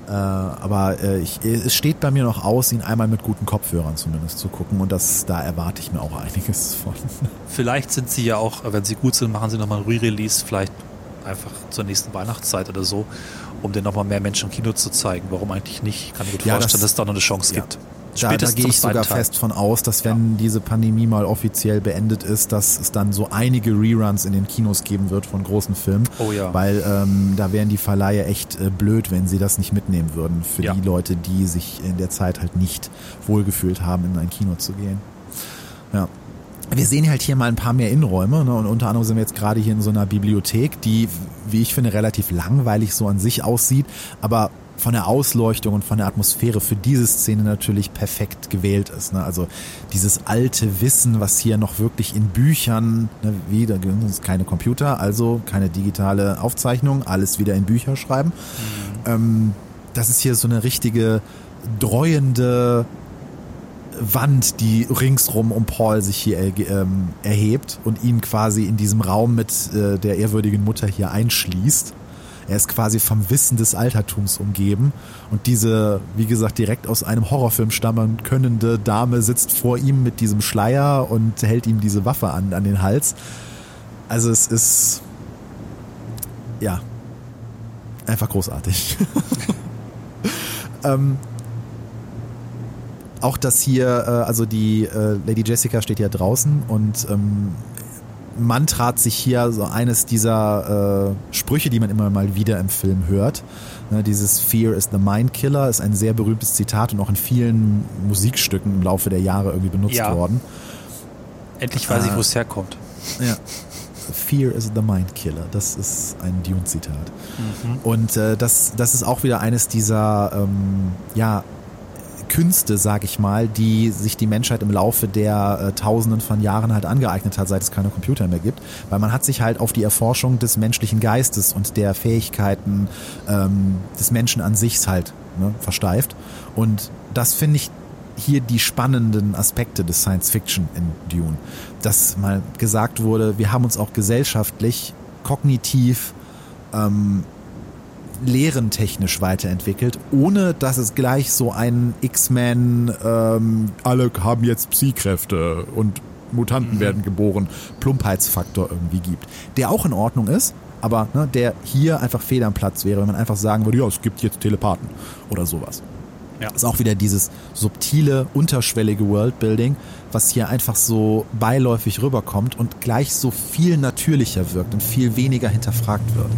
Äh, aber äh, ich, es steht bei mir noch aus, ihn einmal mit guten Kopfhörern zumindest zu gucken und das, da erwarte ich mir auch einiges von. Vielleicht sind sie ja auch, wenn sie gut sind, machen sie nochmal ein Re-Release, vielleicht einfach zur nächsten Weihnachtszeit oder so, um den nochmal mehr Menschen im Kino zu zeigen. Warum eigentlich nicht? Ich kann mir gut ja, vorstellen, das, dass es da noch eine Chance ja. gibt. Da, da gehe ich sogar Teil. fest von aus, dass wenn ja. diese Pandemie mal offiziell beendet ist, dass es dann so einige Reruns in den Kinos geben wird von großen Filmen. Oh ja. Weil ähm, da wären die Verleiher echt äh, blöd, wenn sie das nicht mitnehmen würden für ja. die Leute, die sich in der Zeit halt nicht wohlgefühlt haben, in ein Kino zu gehen. Ja. Wir sehen halt hier mal ein paar mehr Innenräume ne? und unter anderem sind wir jetzt gerade hier in so einer Bibliothek, die, wie ich finde, relativ langweilig so an sich aussieht, aber von der Ausleuchtung und von der Atmosphäre für diese Szene natürlich perfekt gewählt ist. Ne? Also dieses alte Wissen, was hier noch wirklich in Büchern, ne, wie, da gibt es keine Computer, also keine digitale Aufzeichnung, alles wieder in Bücher schreiben. Mhm. Ähm, das ist hier so eine richtige dreuende Wand, die ringsrum um Paul sich hier ähm, erhebt und ihn quasi in diesem Raum mit äh, der ehrwürdigen Mutter hier einschließt. Er ist quasi vom Wissen des Altertums umgeben und diese, wie gesagt, direkt aus einem Horrorfilm stammen könnende Dame sitzt vor ihm mit diesem Schleier und hält ihm diese Waffe an, an den Hals. Also es ist, ja, einfach großartig. ähm, auch das hier, äh, also die äh, Lady Jessica steht ja draußen und ähm, mantrat sich hier so eines dieser äh, Sprüche, die man immer mal wieder im Film hört. Ne, dieses Fear is the Mind Killer ist ein sehr berühmtes Zitat und auch in vielen Musikstücken im Laufe der Jahre irgendwie benutzt ja. worden. Endlich weiß äh, ich, wo es herkommt. Ja. Fear is the Mind Killer. Das ist ein Dune-Zitat. Mhm. Und äh, das, das ist auch wieder eines dieser ähm, ja, Künste, sag ich mal, die sich die Menschheit im Laufe der äh, Tausenden von Jahren halt angeeignet hat, seit es keine Computer mehr gibt. Weil man hat sich halt auf die Erforschung des menschlichen Geistes und der Fähigkeiten ähm, des Menschen an sich halt ne, versteift. Und das finde ich hier die spannenden Aspekte des Science Fiction in Dune. Dass mal gesagt wurde, wir haben uns auch gesellschaftlich, kognitiv, ähm, lehrentechnisch weiterentwickelt, ohne dass es gleich so einen X-Men, ähm, alle haben jetzt Psykräfte und Mutanten mhm. werden geboren, Plumpheitsfaktor irgendwie gibt. Der auch in Ordnung ist, aber ne, der hier einfach fehl am Platz wäre, wenn man einfach sagen würde, ja, es gibt jetzt Telepathen oder sowas. Ja. Das ist auch wieder dieses subtile, unterschwellige Worldbuilding, was hier einfach so beiläufig rüberkommt und gleich so viel natürlicher wirkt und viel weniger hinterfragt wird.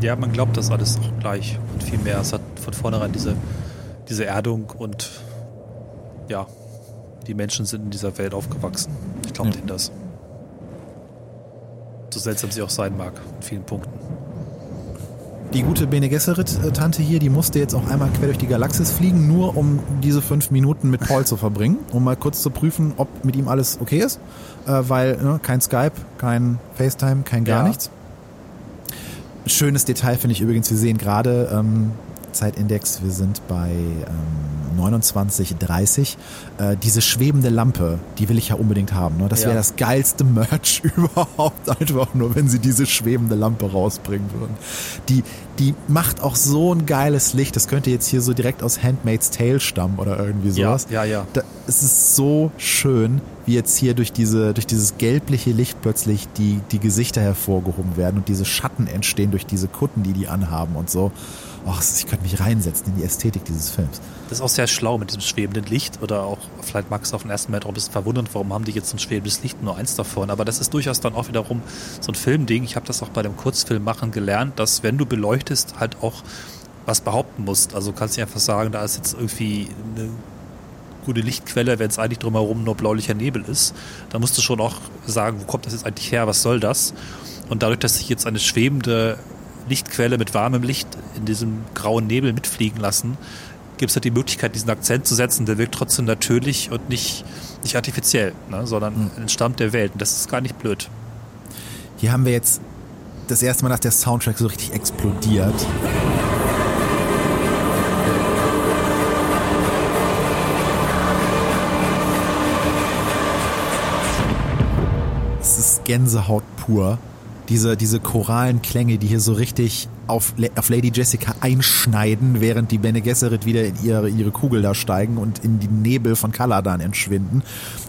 Ja, man glaubt das alles auch gleich und viel mehr. Es hat von vornherein diese, diese Erdung und ja, die Menschen sind in dieser Welt aufgewachsen. Ich glaube ja. denen das. So seltsam sie auch sein mag, in vielen Punkten. Die gute Bene Gesserit-Tante hier, die musste jetzt auch einmal quer durch die Galaxis fliegen, nur um diese fünf Minuten mit Paul zu verbringen, um mal kurz zu prüfen, ob mit ihm alles okay ist. Äh, weil ne, kein Skype, kein FaceTime, kein gar ja. nichts schönes Detail finde ich übrigens, wir sehen gerade, ähm, Zeitindex, wir sind bei ähm, 29,30. Äh, diese schwebende Lampe, die will ich ja unbedingt haben. Ne? Das wäre Ja. das geilste Merch überhaupt, einfach nur, wenn sie diese schwebende Lampe rausbringen würden. Die, die macht auch so ein geiles Licht. Das könnte jetzt hier so direkt aus Handmaid's Tale stammen oder irgendwie Ja, sowas. ja, ja. Da, es ist so schön, wie jetzt hier durch diese, durch dieses gelbliche Licht plötzlich die, die Gesichter hervorgehoben werden und diese Schatten entstehen durch diese Kutten, die die anhaben und so. Och, ich könnte mich reinsetzen in die Ästhetik dieses Films. Das ist auch sehr schlau mit diesem schwebenden Licht oder auch, vielleicht magst du auf den ersten Moment auch ein bisschen verwundern, warum haben die jetzt ein schwebendes Licht, nur eins davon. Aber das ist durchaus dann auch wiederum so ein Filmding. Ich habe das auch bei dem Kurzfilm machen gelernt, dass wenn du beleuchtest, halt auch was behaupten musst. Also kannst du einfach sagen, da ist jetzt irgendwie eine gute Lichtquelle, wenn es eigentlich drumherum nur blaulicher Nebel ist. Da musst du schon auch sagen, wo kommt das jetzt eigentlich her, was soll das? Und dadurch, dass sich jetzt eine schwebende Lichtquelle mit warmem Licht in diesem grauen Nebel mitfliegen lassen, gibt es halt die Möglichkeit, diesen Akzent zu setzen. Der wirkt trotzdem natürlich und nicht, nicht artifiziell, ne, sondern entstammt der Welt. Und das ist gar nicht blöd. Hier haben wir jetzt das erste Mal, dass der Soundtrack so richtig explodiert. Es ist Gänsehaut pur. Diese, diese choralen Klänge, die hier so richtig auf, auf Lady Jessica einschneiden, während die Bene Gesserit wieder in ihre, ihre Kugel da steigen und in die Nebel von Kaladan entschwinden.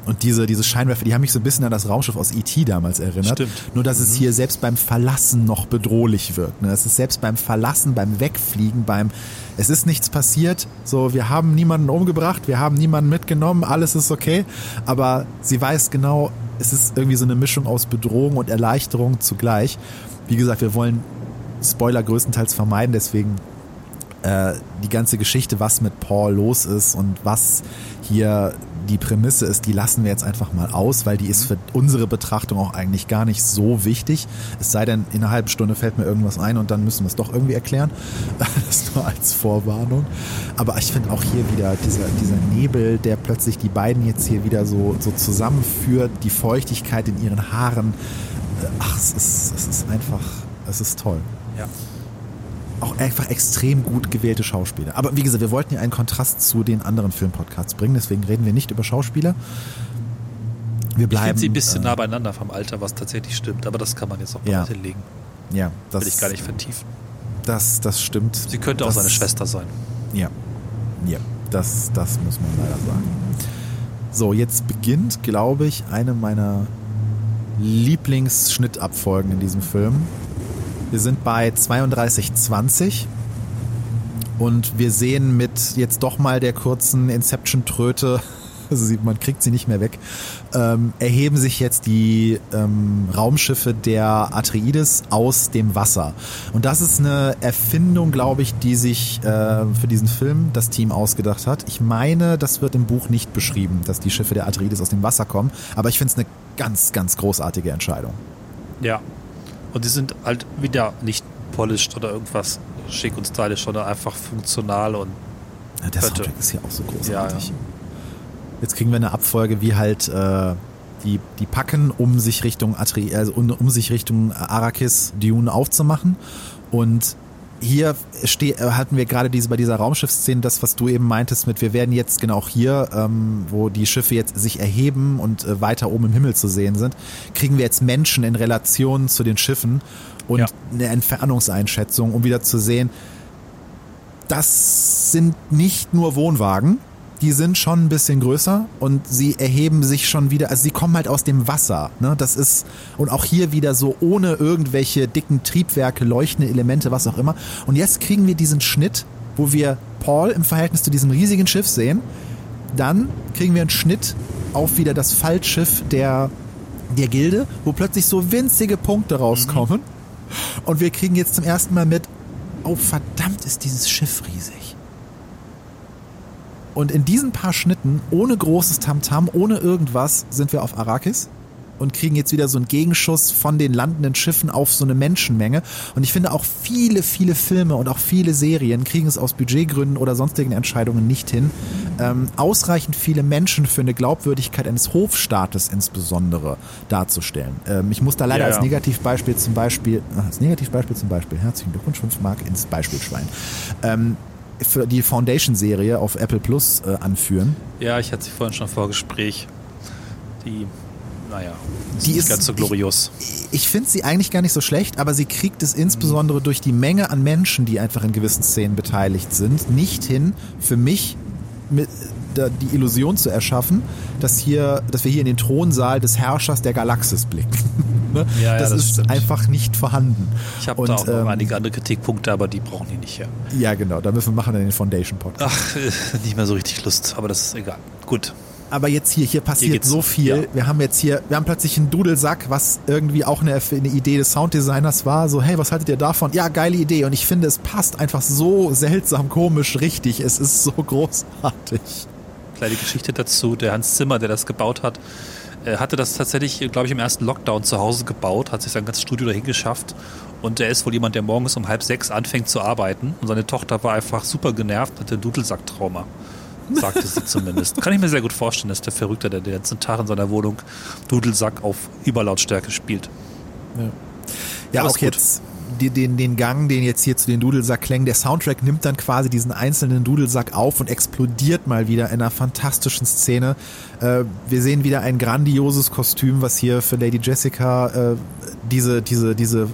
Und diese, diese Scheinwerfer, die haben mich so ein bisschen an das Raumschiff aus E.T. damals erinnert. Stimmt. Nur, dass es hier selbst beim Verlassen noch bedrohlich wirkt. Ne? Es ist selbst beim Verlassen, beim Wegfliegen, beim, es ist nichts passiert. So, wir haben niemanden umgebracht, wir haben niemanden mitgenommen, alles ist okay. Aber sie weiß genau, es ist irgendwie so eine Mischung aus Bedrohung und Erleichterung zugleich. Wie gesagt, wir wollen Spoiler größtenteils vermeiden, deswegen äh, die ganze Geschichte, was mit Paul los ist und was hier die Prämisse ist, die lassen wir jetzt einfach mal aus, weil die ist für unsere Betrachtung auch eigentlich gar nicht so wichtig. Es sei denn, in einer halben Stunde fällt mir irgendwas ein und dann müssen wir es doch irgendwie erklären. Das nur als Vorwarnung. Aber ich finde auch hier wieder dieser, dieser Nebel, der plötzlich die beiden jetzt hier wieder so, so zusammenführt, die Feuchtigkeit in ihren Haaren. Ach, es ist, es ist einfach, es ist toll Ja. auch einfach extrem gut gewählte Schauspieler. Aber wie gesagt, wir wollten ja einen Kontrast zu den anderen Filmpodcasts bringen, deswegen reden wir nicht über Schauspieler. Wir Ich bleiben. finde sie ein bisschen äh, nah beieinander vom Alter, was tatsächlich stimmt. Aber das kann man jetzt auch Ja. mal hinlegen. Ja, das, Will ich gar nicht vertiefen. Das, das stimmt. Sie könnte auch das, seine Schwester sein. Ja, ja, das, das muss man leider sagen. So, jetzt beginnt, glaube ich, eine meiner Lieblingsschnittabfolgen in diesem Film. Wir sind bei 32,20 und wir sehen mit jetzt doch mal der kurzen Inception-Tröte, also man kriegt sie nicht mehr weg, ähm, erheben sich jetzt die ähm, Raumschiffe der Atreides aus dem Wasser. Und das ist eine Erfindung, glaube ich, die sich äh, für diesen Film das Team ausgedacht hat. Ich meine, das wird im Buch nicht beschrieben, dass die Schiffe der Atreides aus dem Wasser kommen, aber ich finde es eine ganz, ganz großartige Entscheidung. Ja. Und die sind halt wieder nicht polished oder irgendwas schick und stylisch, sondern einfach funktional und Ja, der Könnte. Soundtrack ist hier auch so großartig. Ja, ja. Jetzt kriegen wir eine Abfolge, wie halt äh, die, die packen, um sich Richtung Atri, also um, um sich Richtung Arrakis Dune aufzumachen. Und hier steh, äh, hatten wir gerade diese bei dieser Raumschiffsszene, das, was du eben meintest, mit wir werden jetzt genau hier, ähm, wo die Schiffe jetzt sich erheben und äh, weiter oben im Himmel zu sehen sind, kriegen wir jetzt Menschen in Relation zu den Schiffen und Ja. eine Entfernungseinschätzung, um wieder zu sehen, das sind nicht nur Wohnwagen, die sind schon ein bisschen größer und sie erheben sich schon wieder, also sie kommen halt aus dem Wasser, ne? Das ist und auch hier wieder so ohne irgendwelche dicken Triebwerke, leuchtende Elemente, was auch immer. Und jetzt kriegen wir diesen Schnitt, wo wir Paul im Verhältnis zu diesem riesigen Schiff sehen. Dann kriegen wir einen Schnitt auf wieder das Faltschiff der der Gilde, wo plötzlich so winzige Punkte rauskommen. Und wir kriegen jetzt zum ersten Mal mit, oh verdammt ist dieses Schiff riesig. Und in diesen paar Schnitten, ohne großes Tamtam, ohne irgendwas, sind wir auf Arrakis und kriegen jetzt wieder so einen Gegenschuss von den landenden Schiffen auf so eine Menschenmenge. Und ich finde auch viele, viele Filme und auch viele Serien kriegen es aus Budgetgründen oder sonstigen Entscheidungen nicht hin, ähm, ausreichend viele Menschen für eine Glaubwürdigkeit eines Hofstaates insbesondere darzustellen. Ähm, ich muss da leider Ja, als ja. Negativbeispiel zum Beispiel, ach, als Negativbeispiel zum Beispiel, herzlichen Glückwunsch, 5 Mark ins Beispielschwein. Ähm, für die Foundation-Serie auf Apple Plus äh, anführen. Ja, ich hatte sie vorhin schon vor Gespräch. Die, naja, ist Die nicht ist- ganz so glorios. Ich finde sie eigentlich gar nicht so schlecht, aber sie kriegt es insbesondere durch die Menge an Menschen, die einfach in gewissen Szenen beteiligt sind, nicht hin, für mich mit, die Illusion zu erschaffen, dass hier, dass wir hier in den Thronsaal des Herrschers der Galaxis blicken. ne? Ja, ja, das, das ist stimmt. einfach nicht vorhanden. Ich habe da auch noch ähm, einige andere Kritikpunkte, aber die brauchen die nicht her. Ja, genau, da müssen wir machen dann den Foundation Podcast. Ach, nicht mehr so richtig Lust, aber das ist egal. Gut. Aber jetzt hier, hier passiert geht's- so viel. ja. Wir haben jetzt hier, wir haben plötzlich einen Dudelsack, was irgendwie auch eine, eine Idee des Sounddesigners war. So, hey, was haltet ihr davon? Ja, geile Idee. Und ich finde, es passt einfach so seltsam, komisch, richtig. Es ist so großartig. Kleine Geschichte dazu. Der Hans Zimmer, der das gebaut hat, äh, hatte das tatsächlich, glaube ich, im ersten Lockdown zu Hause gebaut, hat sich sein ganzes Studio dahin geschafft. Und er ist wohl jemand, der morgens um halb sechs anfängt zu arbeiten. Und seine Tochter war einfach super genervt, hatte Dudelsacktrauma. Sagte sie zumindest. Kann ich mir sehr gut vorstellen, dass der Verrückte, der den ganzen Tag in seiner Wohnung Dudelsack auf Überlautstärke spielt. Ja, Aber auch jetzt den, den Gang, den jetzt hier zu den Dudelsack-Klängen, der Soundtrack nimmt dann quasi diesen einzelnen Dudelsack auf und explodiert mal wieder in einer fantastischen Szene. Äh, wir sehen wieder ein grandioses Kostüm, was hier für Lady Jessica äh, diese, diese, diese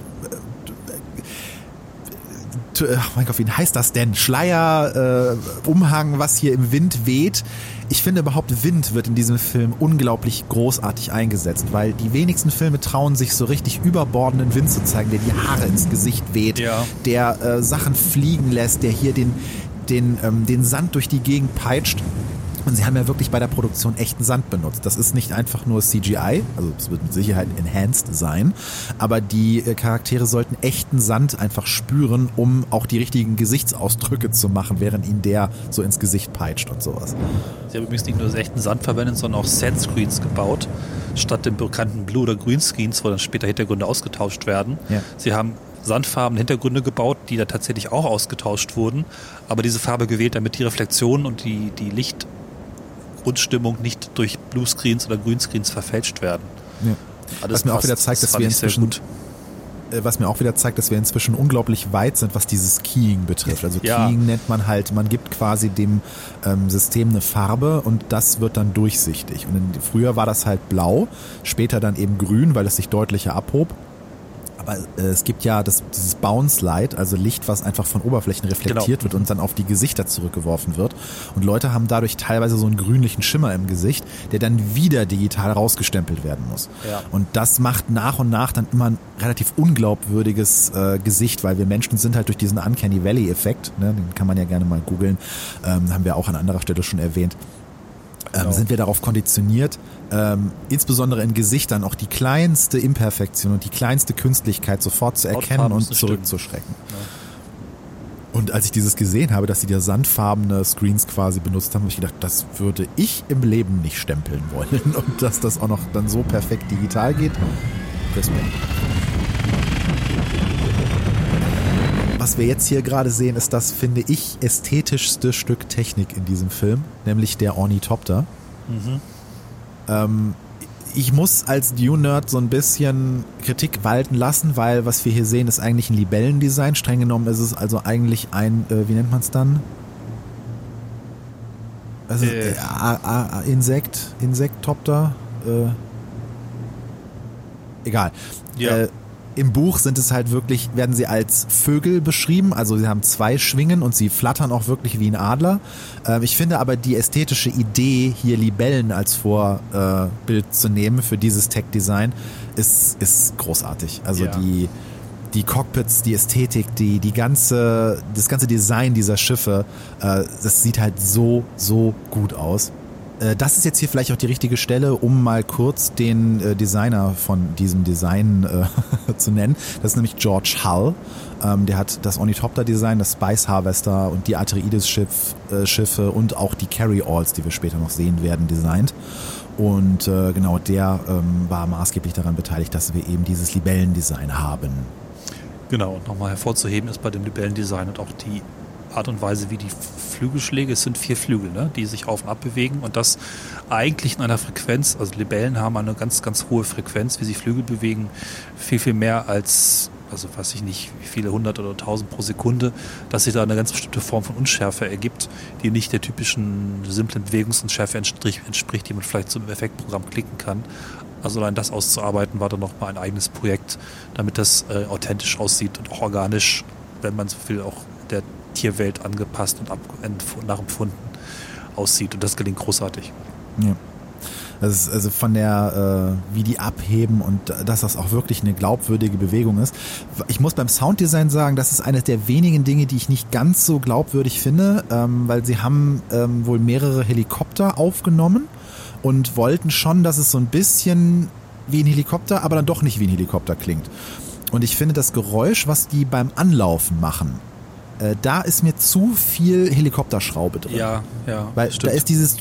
t- äh, oh mein Gott, wie heißt das denn? Schleier, äh, Umhang, was hier im Wind weht. Ich finde überhaupt Wind wird in diesem Film unglaublich großartig eingesetzt, weil die wenigsten Filme trauen sich so richtig überbordenden Wind zu zeigen, der die Haare ins Gesicht weht, Ja. der äh, Sachen fliegen lässt, der hier den, den, ähm, den Sand durch die Gegend peitscht. Und sie haben ja wirklich bei der Produktion echten Sand benutzt. Das ist nicht einfach nur CGI, also es wird mit Sicherheit enhanced sein, aber die äh, Charaktere sollten echten Sand einfach spüren, um auch die richtigen Gesichtsausdrücke zu machen, während ihnen der so ins Gesicht peitscht und sowas. Sie haben übrigens nicht nur echten Sand verwendet, sondern auch Set-Screens gebaut, statt den bekannten Blue- oder Green-Screens, wo dann später Hintergründe ausgetauscht werden. Ja. Sie haben sandfarbene Hintergründe gebaut, die da tatsächlich auch ausgetauscht wurden, aber diese Farbe gewählt, damit die Reflexion und die, die Lichtgrundstimmung nicht durch Bluescreens oder Greenscreens verfälscht werden. Ja. Alles Was mir auch wieder zeigt, dass wir inzwischen. Äh, was mir auch wieder zeigt, dass wir inzwischen unglaublich weit sind, was dieses Keying betrifft. Also Ja. Keying nennt man halt, man gibt quasi dem ähm, System eine Farbe und das wird dann durchsichtig. Und in, früher war das halt blau, später dann eben grün, weil es sich deutlicher abhob. Aber äh, es gibt ja das, dieses Bounce Light, also Licht, was einfach von Oberflächen reflektiert Genau. wird und dann auf die Gesichter zurückgeworfen wird. Und Leute haben dadurch teilweise so einen grünlichen Schimmer im Gesicht, der dann wieder digital rausgestempelt werden muss. Ja. Und das macht nach und nach dann immer ein relativ unglaubwürdiges äh, Gesicht, weil wir Menschen sind halt durch diesen Uncanny Valley-Effekt, ne, den kann man ja gerne mal googeln, ähm, haben wir auch an anderer Stelle schon erwähnt, ähm, Genau. sind wir darauf konditioniert, ähm, insbesondere in Gesichtern auch die kleinste Imperfektion und die kleinste Künstlichkeit sofort zu erkennen und zurückzuschrecken. Und als ich dieses gesehen habe, dass sie da sandfarbene Screens quasi benutzt haben, habe ich gedacht, das würde ich im Leben nicht stempeln wollen. Und dass das auch noch dann so perfekt digital geht, Respekt. Was wir jetzt hier gerade sehen, ist das, finde ich, ästhetischste Stück Technik in diesem Film, nämlich der Ornithopter. Ähm, ich muss als Dune-Nerd so ein bisschen Kritik walten lassen, weil was wir hier sehen, ist eigentlich ein Libellendesign. Streng genommen ist es also eigentlich ein, äh, wie nennt man es dann? Also, Äh. äh, Insekt, Insektopter, äh, egal. Ja. Im Buch sind es halt wirklich, werden sie als Vögel beschrieben, also sie haben zwei Schwingen und sie flattern auch wirklich wie ein Adler. Ähm, ich finde aber die ästhetische Idee, hier Libellen als Vorbild zu nehmen für dieses Tech-Design, ist, ist großartig. Also Ja. die, die Cockpits, die Ästhetik, die, die ganze, das ganze Design dieser Schiffe, äh, das sieht halt so, so gut aus. Äh, Das ist jetzt hier vielleicht auch die richtige Stelle, um mal kurz den äh, Designer von diesem Design äh, zu nennen. Das ist nämlich George Hull. Ähm, der hat das Ornithopter-Design, das Spice Harvester und die Atreides-Schiff, äh, und auch die Carry-Alls, die wir später noch sehen werden, designt. Und äh, genau der ähm, war maßgeblich daran beteiligt, dass wir eben dieses Libellendesign haben. Genau, und nochmal hervorzuheben ist bei dem Libellendesign und auch die Art und Weise, wie die Flügelschläge, es sind vier Flügel, ne, die sich auf und ab bewegen und das eigentlich in einer Frequenz, also Libellen haben eine ganz, ganz hohe Frequenz, wie sie Flügel bewegen, viel, viel mehr als also weiß ich nicht, wie viele hundert oder tausend pro Sekunde, dass sich da eine ganz bestimmte Form von Unschärfe ergibt, die nicht der typischen simplen Bewegungsunschärfe entspricht, die man vielleicht zum Effektprogramm klicken kann. Also allein das auszuarbeiten war dann nochmal ein eigenes Projekt, damit das äh, authentisch aussieht und auch organisch, wenn man so will, auch Tierwelt angepasst und nachempfunden aussieht. Und das gelingt großartig. Ja. Also von der, äh, wie die abheben und dass das auch wirklich eine glaubwürdige Bewegung ist. Ich muss beim Sounddesign sagen, das ist eines der wenigen Dinge, die ich nicht ganz so glaubwürdig finde, ähm, weil sie haben ähm, wohl mehrere Helikopter aufgenommen und wollten schon, dass es so ein bisschen wie ein Helikopter, aber dann doch nicht wie ein Helikopter klingt. Und ich finde das Geräusch, was die beim Anlaufen machen, äh, da ist mir zu viel Helikopterschraube drin. Ja, ja. Weil stimmt. da ist dieses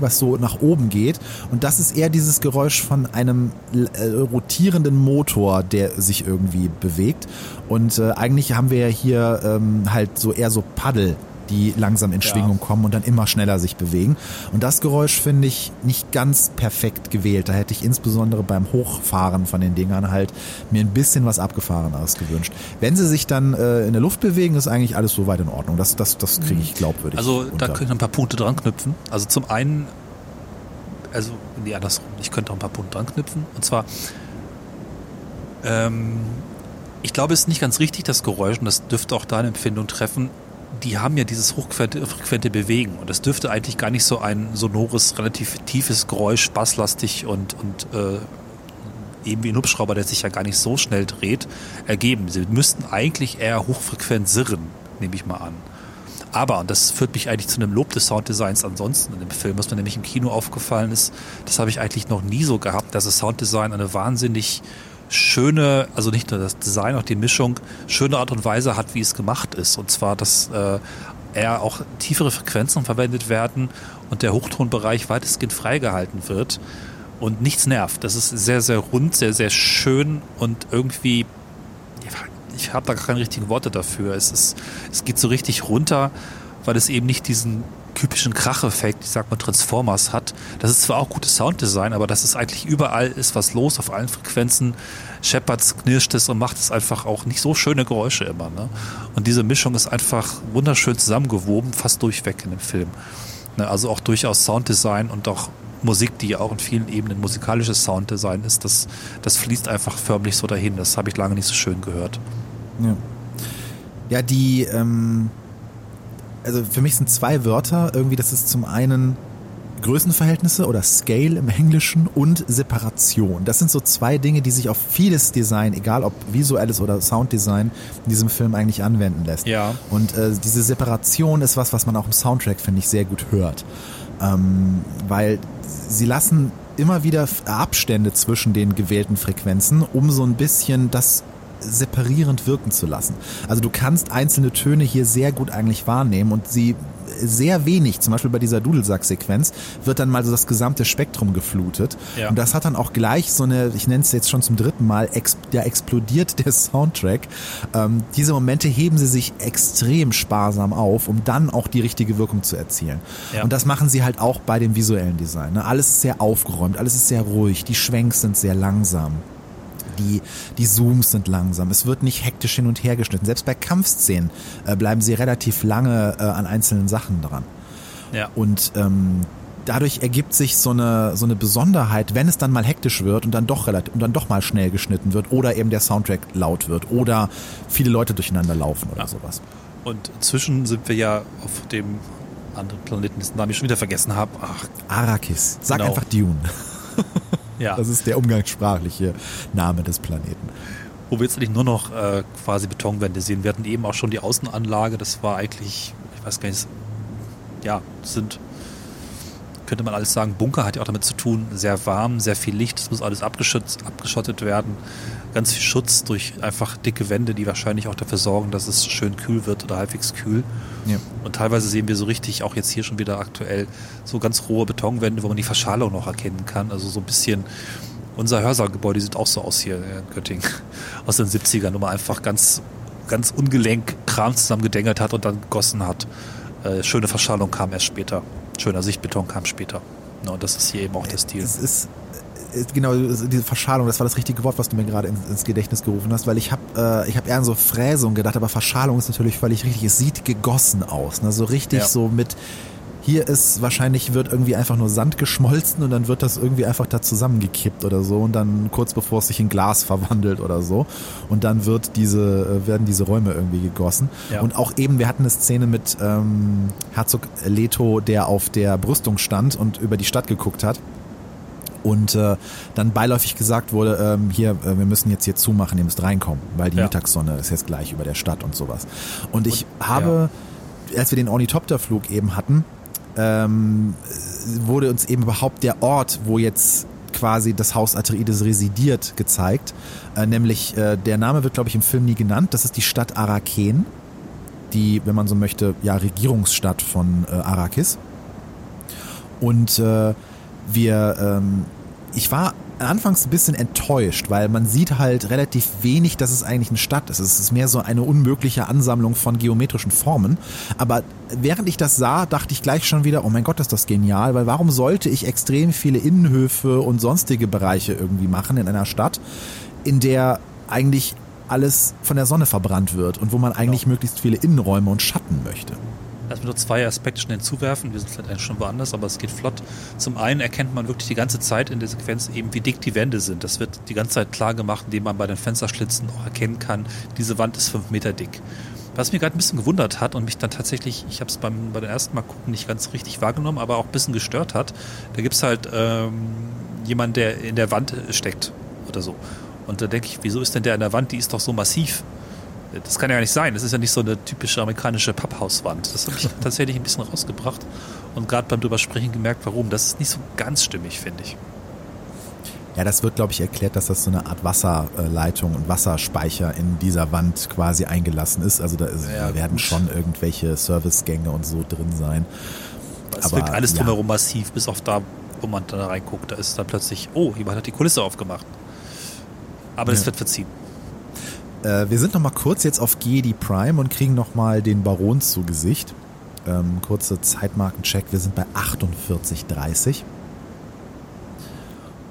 was so nach oben geht. Und das ist eher dieses Geräusch von einem äh, rotierenden Motor, der sich irgendwie bewegt. Und äh, eigentlich haben wir ja hier ähm, halt so eher so Paddel die langsam in Schwingung ja. kommen und dann immer schneller sich bewegen. Und das Geräusch finde ich nicht ganz perfekt gewählt. Da hätte ich insbesondere beim Hochfahren von den Dingern halt mir ein bisschen was Abgefahreneres gewünscht. Wenn sie sich dann äh, in der Luft bewegen, ist eigentlich alles soweit in Ordnung. Das, das, das kriege ich glaubwürdig. Also da können ein paar Punkte dran knüpfen. Also zum einen, also nee, andersrum, ich könnte auch ein paar Punkte dran knüpfen. Und zwar, ähm, ich glaube, es ist nicht ganz richtig, das Geräusch, und das dürfte auch deine Empfindung treffen, die haben ja dieses hochfrequente Bewegen und das dürfte eigentlich gar nicht so ein sonores, relativ tiefes Geräusch, basslastig und, und äh, eben wie ein Hubschrauber, der sich ja gar nicht so schnell dreht, ergeben. Sie müssten eigentlich eher hochfrequent sirren, nehme ich mal an. Aber, und das führt mich eigentlich zu einem Lob des Sounddesigns ansonsten in dem Film, was mir nämlich im Kino aufgefallen ist, das habe ich eigentlich noch nie so gehabt, dass das Sounddesign eine wahnsinnig schöne, also nicht nur das Design, auch die Mischung, schöne Art und Weise hat, wie es gemacht ist. Und zwar, dass äh, eher auch tiefere Frequenzen verwendet werden und der Hochtonbereich weitestgehend freigehalten wird und nichts nervt. Das ist sehr, sehr rund, sehr, sehr schön und irgendwie, ich habe da keine richtigen Worte dafür. Es, ist, es geht so richtig runter, weil es eben nicht diesen typischen Kracheffekt, ich sag mal Transformers hat. Das ist zwar auch gutes Sounddesign, aber das ist eigentlich überall ist was los auf allen Frequenzen. Shepherds knirscht es und macht es einfach auch nicht so schöne Geräusche immer. Ne? Und diese Mischung ist einfach wunderschön zusammengewoben, fast durchweg in dem Film. Ne? Also auch durchaus Sounddesign und auch Musik, die ja auch in vielen Ebenen musikalisches Sounddesign ist, das, das fließt einfach förmlich so dahin. Das habe ich lange nicht so schön gehört. Ja, ja die ähm also für mich sind zwei Wörter irgendwie, das ist zum einen Größenverhältnisse oder Scale im Englischen und Separation. Das sind so zwei Dinge, die sich auf vieles Design, egal ob visuelles oder Sounddesign, in diesem Film eigentlich anwenden lässt. Ja. Und äh, diese Separation ist was, was man auch im Soundtrack, finde ich, sehr gut hört. Ähm, weil sie lassen immer wieder Abstände zwischen den gewählten Frequenzen, um so ein bisschen das separierend wirken zu lassen. Also du kannst einzelne Töne hier sehr gut eigentlich wahrnehmen und sie sehr wenig, zum Beispiel bei dieser Dudelsack-Sequenz, wird dann mal so das gesamte Spektrum geflutet. Ja. Und das hat dann auch gleich so eine, ich nenne es jetzt schon zum dritten Mal, ex, ja, explodiert der Soundtrack. Ähm, diese Momente heben sie sich extrem sparsam auf, um dann auch die richtige Wirkung zu erzielen. Ja. Und das machen sie halt auch bei dem visuellen Design. Ne? Alles ist sehr aufgeräumt, alles ist sehr ruhig, die Schwenks sind sehr langsam die, die Zooms sind langsam, es wird nicht hektisch hin und her geschnitten. Selbst bei Kampfszenen äh, bleiben sie relativ lange äh, an einzelnen Sachen dran. Ja. Und ähm, dadurch ergibt sich so eine, so eine Besonderheit, wenn es dann mal hektisch wird und dann doch relativ, und dann doch mal schnell geschnitten wird oder eben der Soundtrack laut wird oder viele Leute durcheinander laufen oder ja. sowas. Und inzwischen sind wir ja auf dem anderen Planeten, dessen Namen ich schon wieder vergessen habe. Ach, Arrakis. Sag genau. einfach Dune. Ja. Das ist der umgangssprachliche Name des Planeten. Wo wir jetzt eigentlich nur noch äh, quasi Betonwände sehen. Wir hatten eben auch schon die Außenanlage. Das war eigentlich, ich weiß gar nicht, ja, sind könnte man alles sagen, Bunker hat ja auch damit zu tun, sehr warm, sehr viel Licht, es muss alles abgeschützt, abgeschottet werden, ganz viel Schutz durch einfach dicke Wände, die wahrscheinlich auch dafür sorgen, dass es schön kühl wird oder halbwegs kühl. Ja. Und teilweise sehen wir so richtig, auch jetzt hier schon wieder aktuell, so ganz rohe Betonwände, wo man die Verschalung noch erkennen kann, also so ein bisschen unser Hörsaalgebäude sieht auch so aus hier in Göttingen, aus den 70ern, wo man einfach ganz, ganz ungelenk Kram zusammengedengelt hat und dann gegossen hat. Äh, schöne Verschallung kam erst später. Schöner Sichtbeton kam später. No, und das ist hier eben auch der Stil. Es ist äh, genau diese Verschalung, das war das richtige Wort, was du mir gerade ins, ins Gedächtnis gerufen hast, weil ich habe äh, ich habe eher an so Fräsung gedacht, aber Verschalung ist natürlich völlig richtig. Es sieht gegossen aus, ne? so richtig Ja. so mit hier ist wahrscheinlich wird irgendwie einfach nur Sand geschmolzen und dann wird das irgendwie einfach da zusammengekippt oder so und dann kurz bevor es sich in Glas verwandelt oder so und dann wird diese äh, werden diese Räume irgendwie gegossen Ja. und auch eben wir hatten eine Szene mit ähm, Herzog Leto, der auf der Brüstung stand und über die Stadt geguckt hat und äh, dann beiläufig gesagt wurde, ähm, hier, äh, wir müssen jetzt hier zumachen, ihr müsst reinkommen, weil die Ja. Mittagssonne ist jetzt gleich über der Stadt und sowas. Und ich habe, als wir den Ornithopterflug eben hatten, ähm, wurde uns eben überhaupt der Ort, wo jetzt quasi das Haus Atreides residiert, gezeigt. Äh, nämlich, äh, der Name wird, glaube ich, im Film nie genannt. Das ist die Stadt Araken, die, wenn man so möchte, ja, Regierungsstadt von äh, Arrakis. Und äh, wir, ähm, ich war anfangs ein bisschen enttäuscht, weil man sieht halt relativ wenig, dass es eigentlich eine Stadt ist. Es ist mehr so eine unmögliche Ansammlung von geometrischen Formen. Aber während ich das sah, dachte ich gleich schon wieder, oh mein Gott, ist das genial, weil warum sollte ich extrem viele Innenhöfe und sonstige Bereiche irgendwie machen in einer Stadt, in der eigentlich alles von der Sonne verbrannt wird und wo man eigentlich möglichst viele Innenräume und Schatten möchte. Lass mir nur zwei Aspekte schnell hinzuwerfen. Wir sind vielleicht eigentlich schon woanders, aber es geht flott. Zum einen erkennt man wirklich die ganze Zeit in der Sequenz eben, wie dick die Wände sind. Das wird die ganze Zeit klar gemacht, indem man bei den Fensterschlitzen auch erkennen kann, diese Wand ist fünf Meter dick. Was mich gerade ein bisschen gewundert hat und mich dann tatsächlich, ich habe es beim bei ersten Mal gucken nicht ganz richtig wahrgenommen, aber auch ein bisschen gestört hat, da gibt es halt ähm, jemanden, der in der Wand steckt oder so. Und da denke ich, wieso ist denn der in der Wand? Die ist doch so massiv. Das kann ja gar nicht sein. Das ist ja nicht so eine typische amerikanische Papphauswand. Das habe ich tatsächlich ein bisschen rausgebracht und gerade beim drüber sprechen gemerkt, warum. Das ist nicht so ganz stimmig, finde ich. Ja, das wird, glaube ich, erklärt, dass das so eine Art Wasserleitung und Wasserspeicher in dieser Wand quasi eingelassen ist. Also da, ist, Ja, da werden gut. schon irgendwelche Servicegänge und so drin sein. Es wirkt alles ja. drumherum massiv, bis auf da, wo man da reinguckt. Da ist dann plötzlich, oh, jemand hat die Kulisse aufgemacht. Aber das Ja. wird verziehen. Äh, wir sind noch mal kurz jetzt auf Jedi Prime und kriegen noch mal den Baron zu Gesicht. Ähm, kurze Zeitmarkencheck. Wir sind bei 48,30.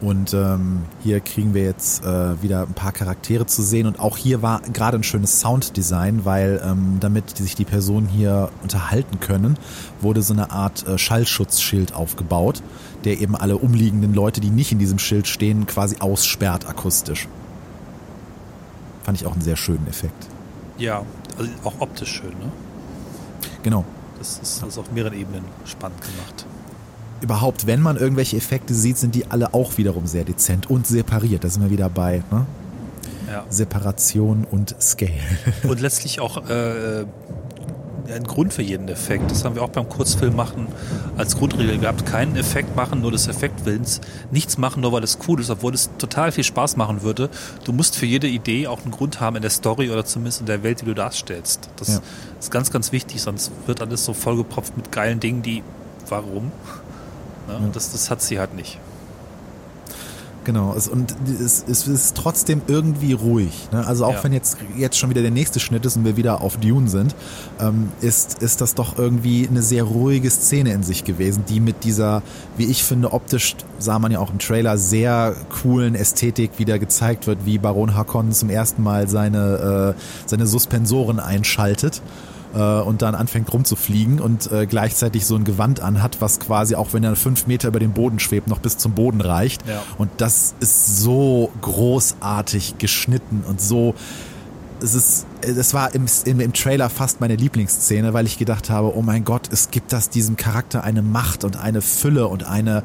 Und ähm, hier kriegen wir jetzt äh, wieder ein paar Charaktere zu sehen. Und auch hier war gerade ein schönes Sounddesign, weil ähm, damit sich die Personen hier unterhalten können, wurde so eine Art äh, Schallschutzschild aufgebaut, der eben alle umliegenden Leute, die nicht in diesem Schild stehen, quasi aussperrt akustisch. Fand ich auch einen sehr schönen Effekt. Ja, also auch optisch schön, ne? Genau. Das ist, ist auf mehreren Ebenen spannend gemacht. Überhaupt, wenn man irgendwelche Effekte sieht, sind die alle auch wiederum sehr dezent und separiert. Da sind wir wieder bei ne? Ja. Separation und Scale. Und letztlich auch äh, ein Grund für jeden Effekt. Das haben wir auch beim Kurzfilm machen als Grundregel gehabt. Keinen Effekt machen, nur des Effektwillens. Nichts machen, nur weil es cool ist, obwohl es total viel Spaß machen würde. Du musst für jede Idee auch einen Grund haben in der Story oder zumindest in der Welt, die du darstellst. Das Ja. ist ganz, ganz wichtig, sonst wird alles so vollgepropft mit geilen Dingen, die warum? Ne? Ja. Das, das hat sie halt nicht. Genau, es, und es, es ist trotzdem irgendwie ruhig. Ne? Also auch Ja. wenn jetzt, jetzt schon wieder der nächste Schnitt ist und wir wieder auf Dune sind, ähm, ist, ist das doch irgendwie eine sehr ruhige Szene in sich gewesen, die mit dieser, wie ich finde, optisch, sah man ja auch im Trailer, sehr coolen Ästhetik wieder gezeigt wird, wie Baron Harkonnen zum ersten Mal seine, äh, seine Suspensoren einschaltet äh, und dann anfängt rumzufliegen und äh, gleichzeitig so ein Gewand anhat, was quasi, auch wenn er fünf Meter über den Boden schwebt, noch bis zum Boden reicht. Ja. Und das ist so großartig geschnitten und so. Es ist, es war im, im, im Trailer fast meine Lieblingsszene, weil ich gedacht habe, oh mein Gott, es gibt das diesem Charakter eine Macht und eine Fülle und eine,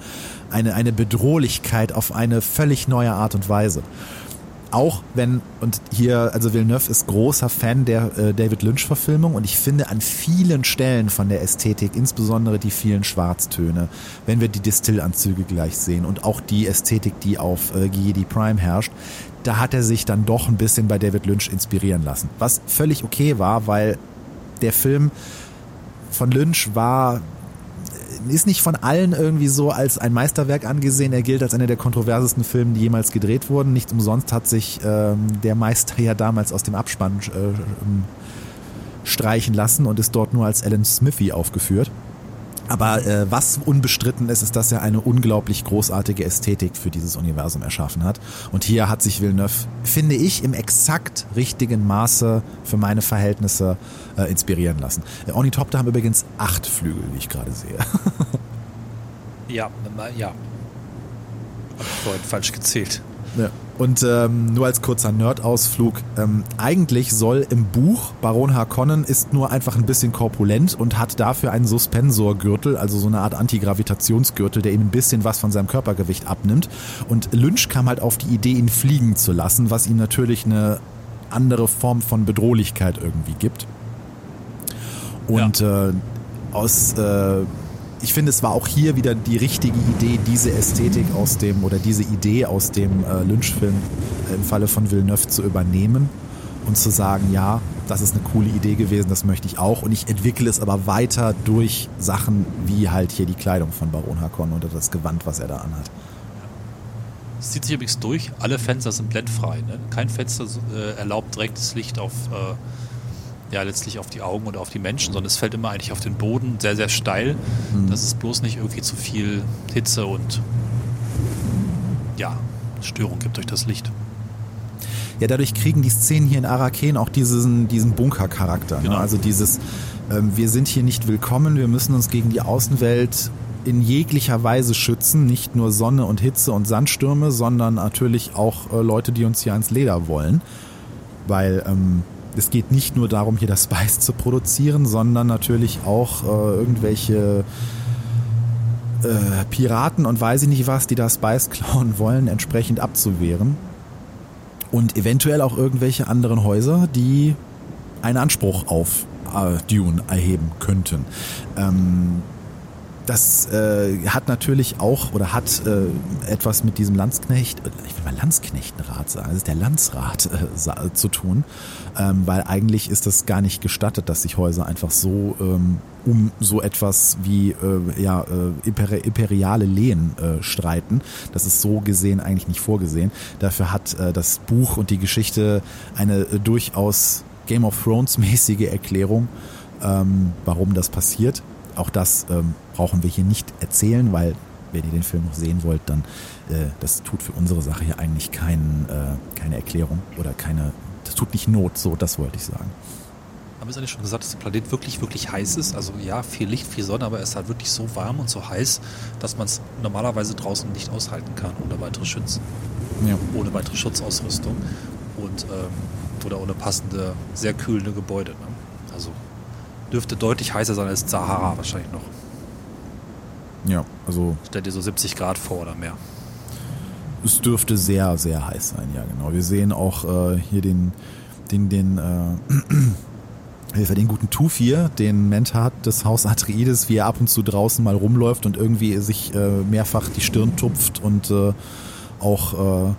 eine, eine Bedrohlichkeit auf eine völlig neue Art und Weise. Auch wenn, und hier, also Villeneuve ist großer Fan der äh, David Lynch-Verfilmung und ich finde an vielen Stellen von der Ästhetik, insbesondere die vielen Schwarztöne, wenn wir die Distillanzüge gleich sehen und auch die Ästhetik, die auf äh, Jedi Prime herrscht, da hat er sich dann doch ein bisschen bei David Lynch inspirieren lassen. Was völlig okay war, weil der Film von Lynch war ist nicht von allen irgendwie so als ein Meisterwerk angesehen. Er gilt als einer der kontroversesten Filme, die jemals gedreht wurden. Nicht umsonst hat sich ähm, der Meister ja damals aus dem Abspann äh, ähm, streichen lassen und ist dort nur als Alan Smithy aufgeführt. Aber äh, was unbestritten ist, ist, dass er eine unglaublich großartige Ästhetik für dieses Universum erschaffen hat. Und hier hat sich Villeneuve, finde ich, im exakt richtigen Maße für meine Verhältnisse äh, inspirieren lassen. Äh, Ornithopter haben übrigens acht Flügel, wie ich gerade sehe. ja, ja. Hab ich vorhin falsch gezählt. Ja. Und ähm, nur als kurzer Nerd-Ausflug, ähm, eigentlich soll im Buch Baron Harkonnen ist nur einfach ein bisschen korpulent und hat dafür einen Suspensorgürtel, also so eine Art Antigravitationsgürtel, der ihm ein bisschen was von seinem Körpergewicht abnimmt. Und Lynch kam halt auf die Idee, ihn fliegen zu lassen, was ihm natürlich eine andere Form von Bedrohlichkeit irgendwie gibt. Und ja. äh, aus äh, ich finde, es war auch hier wieder die richtige Idee, diese Ästhetik aus dem oder diese Idee aus dem äh, Lynch-Film äh, im Falle von Villeneuve zu übernehmen und zu sagen, ja, das ist eine coole Idee gewesen, das möchte ich auch. Und ich entwickle es aber weiter durch Sachen wie halt hier die Kleidung von Baron Hakon oder das Gewand, was er da anhat. Es zieht sich übrigens durch, alle Fenster sind blendfrei. Ne? Kein Fenster äh, erlaubt direktes Licht auf äh, ja letztlich auf die Augen oder auf die Menschen, sondern es fällt immer eigentlich auf den Boden, sehr, sehr steil, mhm. dass es bloß nicht irgendwie zu viel Hitze und ja, Störung gibt durch das Licht. Ja, dadurch kriegen die Szenen hier in Araken auch diesen, diesen Bunker-Charakter. Ne? Genau. Ne? Also dieses, ähm, wir sind hier nicht willkommen, wir müssen uns gegen die Außenwelt in jeglicher Weise schützen, nicht nur Sonne und Hitze und Sandstürme, sondern natürlich auch äh, Leute, die uns hier ans Leder wollen. Weil ähm, es geht nicht nur darum, hier das Spice zu produzieren, sondern natürlich auch äh, irgendwelche äh, Piraten und weiß ich nicht was, die das Spice klauen wollen, entsprechend abzuwehren. Und eventuell auch irgendwelche anderen Häuser, die einen Anspruch auf äh, Dune erheben könnten. Ähm, das äh, hat natürlich auch oder hat äh, etwas mit diesem Landsknecht, äh, ich will mal Landsknechtenrat sagen, das ist der Landsrat äh, zu tun, ähm, weil eigentlich ist das gar nicht gestattet, dass sich Häuser einfach so ähm, um so etwas wie äh, ja, äh, imperiale Lehen streiten. Das ist so gesehen eigentlich nicht vorgesehen. Dafür hat das Buch und die Geschichte eine durchaus Game of Thrones mäßige Erklärung, ähm, warum das passiert. Auch das ähm, brauchen wir hier nicht erzählen, weil wenn ihr den Film noch sehen wollt, dann äh, das tut für unsere Sache hier eigentlich kein, äh, keine Erklärung oder keine, das tut nicht Not, so das wollte ich sagen. Haben wir es eigentlich schon gesagt, dass der Planet wirklich, wirklich heiß ist? Also ja, viel Licht, viel Sonne, aber es ist halt wirklich so warm und so heiß, dass man es normalerweise draußen nicht aushalten kann ohne weitere Schutz. Ja. Ohne weitere Schutzausrüstung und ähm, oder ohne passende, sehr kühlende Gebäude. Ne? Also dürfte deutlich heißer sein als Sahara wahrscheinlich noch. Ja, also. Stell dir so 70 Grad vor oder mehr. Es dürfte sehr, sehr heiß sein, ja, genau. Wir sehen auch äh, hier den, den, den, äh, den guten Tufir, den Mentat des Haus Atreides, wie er ab und zu draußen mal rumläuft und irgendwie sich äh, mehrfach die Stirn tupft und äh, auch äh,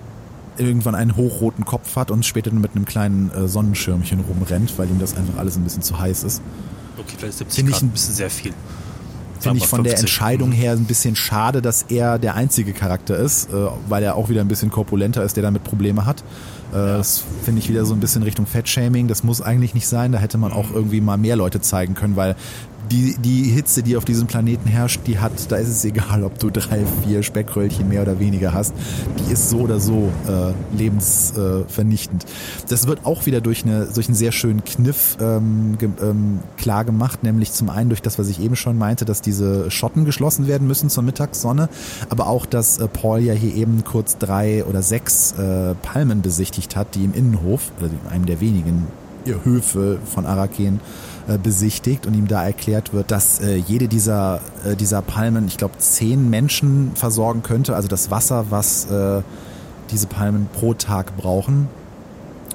irgendwann einen hochroten Kopf hat und später mit einem kleinen äh, Sonnenschirmchen rumrennt, weil ihm das einfach alles ein bisschen zu heiß ist. Okay, vielleicht 70 Grad ein bisschen sehr viel. Finde ich von der Entscheidung her ein bisschen schade, dass er der einzige Charakter ist, äh, weil er auch wieder ein bisschen korpulenter ist, der damit Probleme hat. Äh, ja. Das finde ich wieder so ein bisschen Richtung Fettshaming. Das muss eigentlich nicht sein. Da hätte man auch irgendwie mal mehr Leute zeigen können, weil die, die Hitze, die auf diesem Planeten herrscht, die hat, da ist es egal, ob du drei, vier Speckröllchen mehr oder weniger hast. Die ist so oder so äh, lebensvernichtend. Äh, das wird auch wieder durch, eine, durch einen sehr schönen Kniff ähm, ähm, klar gemacht, nämlich zum einen durch das, was ich eben schon meinte, dass diese Schotten geschlossen werden müssen zur Mittagssonne, aber auch, dass äh, Paul ja hier eben kurz drei oder sechs äh, Palmen besichtigt hat, die im Innenhof, oder einem der wenigen Höfe von Araken besichtigt und ihm da erklärt wird, dass äh, jede dieser, äh, dieser Palmen, ich glaube, zehn Menschen versorgen könnte. Also das Wasser, was äh, diese Palmen pro Tag brauchen.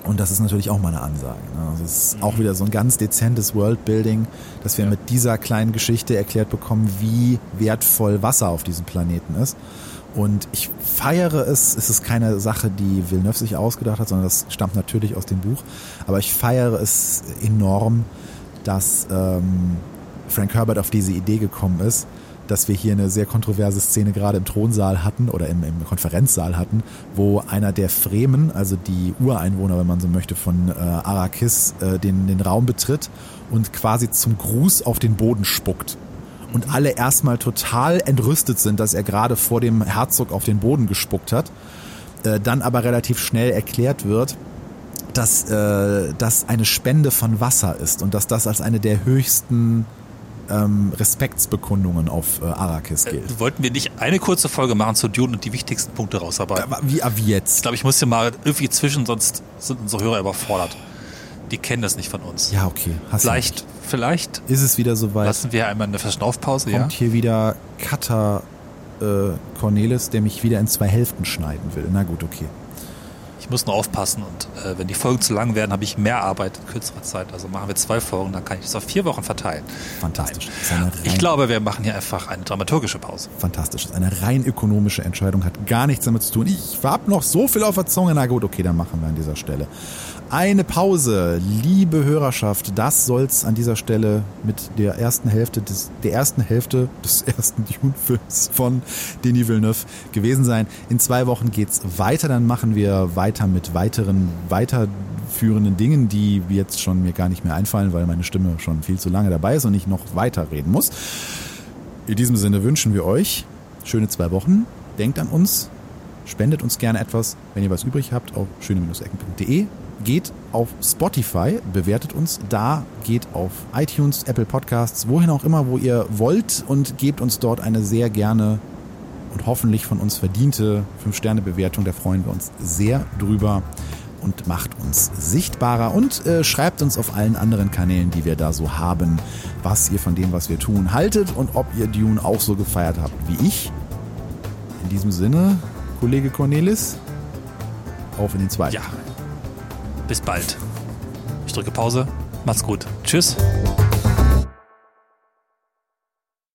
Und das ist natürlich auch mal eine Ansage. Ne? Also es ist auch wieder so ein ganz dezentes Worldbuilding, dass wir ja. mit dieser kleinen Geschichte erklärt bekommen, wie wertvoll Wasser auf diesem Planeten ist. Und ich feiere es, es ist keine Sache, die Villeneuve sich ausgedacht hat, sondern das stammt natürlich aus dem Buch. Aber ich feiere es enorm, dass ähm, Frank Herbert auf diese Idee gekommen ist, dass wir hier eine sehr kontroverse Szene gerade im Thronsaal hatten oder im, im Konferenzsaal hatten, wo einer der Fremen, also die Ureinwohner, wenn man so möchte, von äh, Arrakis, äh, den, den Raum betritt und quasi zum Gruß auf den Boden spuckt. und alle erstmal total entrüstet sind, dass er gerade vor dem Herzog auf den Boden gespuckt hat. Äh, dann aber relativ schnell erklärt wird, dass äh, das eine Spende von Wasser ist und dass das als eine der höchsten ähm, Respektsbekundungen auf äh, Arrakis gilt. Äh, wollten wir nicht eine kurze Folge machen zu Dune und die wichtigsten Punkte rausarbeiten? Aber wie, wie jetzt? Ich glaube, ich muss hier mal irgendwie zwischen, sonst sind unsere Hörer überfordert. Die kennen das nicht von uns. Ja, okay. Hast vielleicht, vielleicht ist es wieder soweit. Lassen wir einmal eine Verschnaufpause. Kommt ja? hier wieder Cutter äh, Cornelis, der mich wieder in zwei Hälften schneiden will. Na gut, okay. Ich muss nur aufpassen und äh, wenn die Folgen zu lang werden, habe ich mehr Arbeit in kürzerer Zeit. Also machen wir zwei Folgen, dann kann ich das auf vier Wochen verteilen. Fantastisch. Ich glaube, wir machen hier einfach eine dramaturgische Pause. Fantastisch. Das ist eine rein ökonomische Entscheidung, hat gar nichts damit zu tun. Ich habe noch so viel auf der Zunge. Na gut, okay, dann machen wir an dieser Stelle eine Pause. Liebe Hörerschaft, das soll's an dieser Stelle mit der ersten Hälfte des, der ersten Hälfte des ersten Dune-Films von Denis Villeneuve gewesen sein. In zwei Wochen geht's weiter, dann machen wir weiter mit weiteren, weiterführenden Dingen, die jetzt schon mir gar nicht mehr einfallen, weil meine Stimme schon viel zu lange dabei ist und ich noch weiterreden muss. In diesem Sinne wünschen wir euch schöne zwei Wochen. Denkt an uns, spendet uns gerne etwas, wenn ihr was übrig habt, auf schöne-ecken.de geht auf Spotify, bewertet uns da, geht auf iTunes, Apple Podcasts, wohin auch immer, wo ihr wollt und gebt uns dort eine sehr gerne und hoffentlich von uns verdiente 5-Sterne-Bewertung. Da freuen wir uns sehr drüber und macht uns sichtbarer und äh, schreibt uns auf allen anderen Kanälen, die wir da so haben, was ihr von dem, was wir tun, haltet und ob ihr Dune auch so gefeiert habt wie ich. In diesem Sinne, Kollege Cornelis, auf in den zweiten. Ja. Bis bald. Ich drücke Pause. Macht's gut. Tschüss.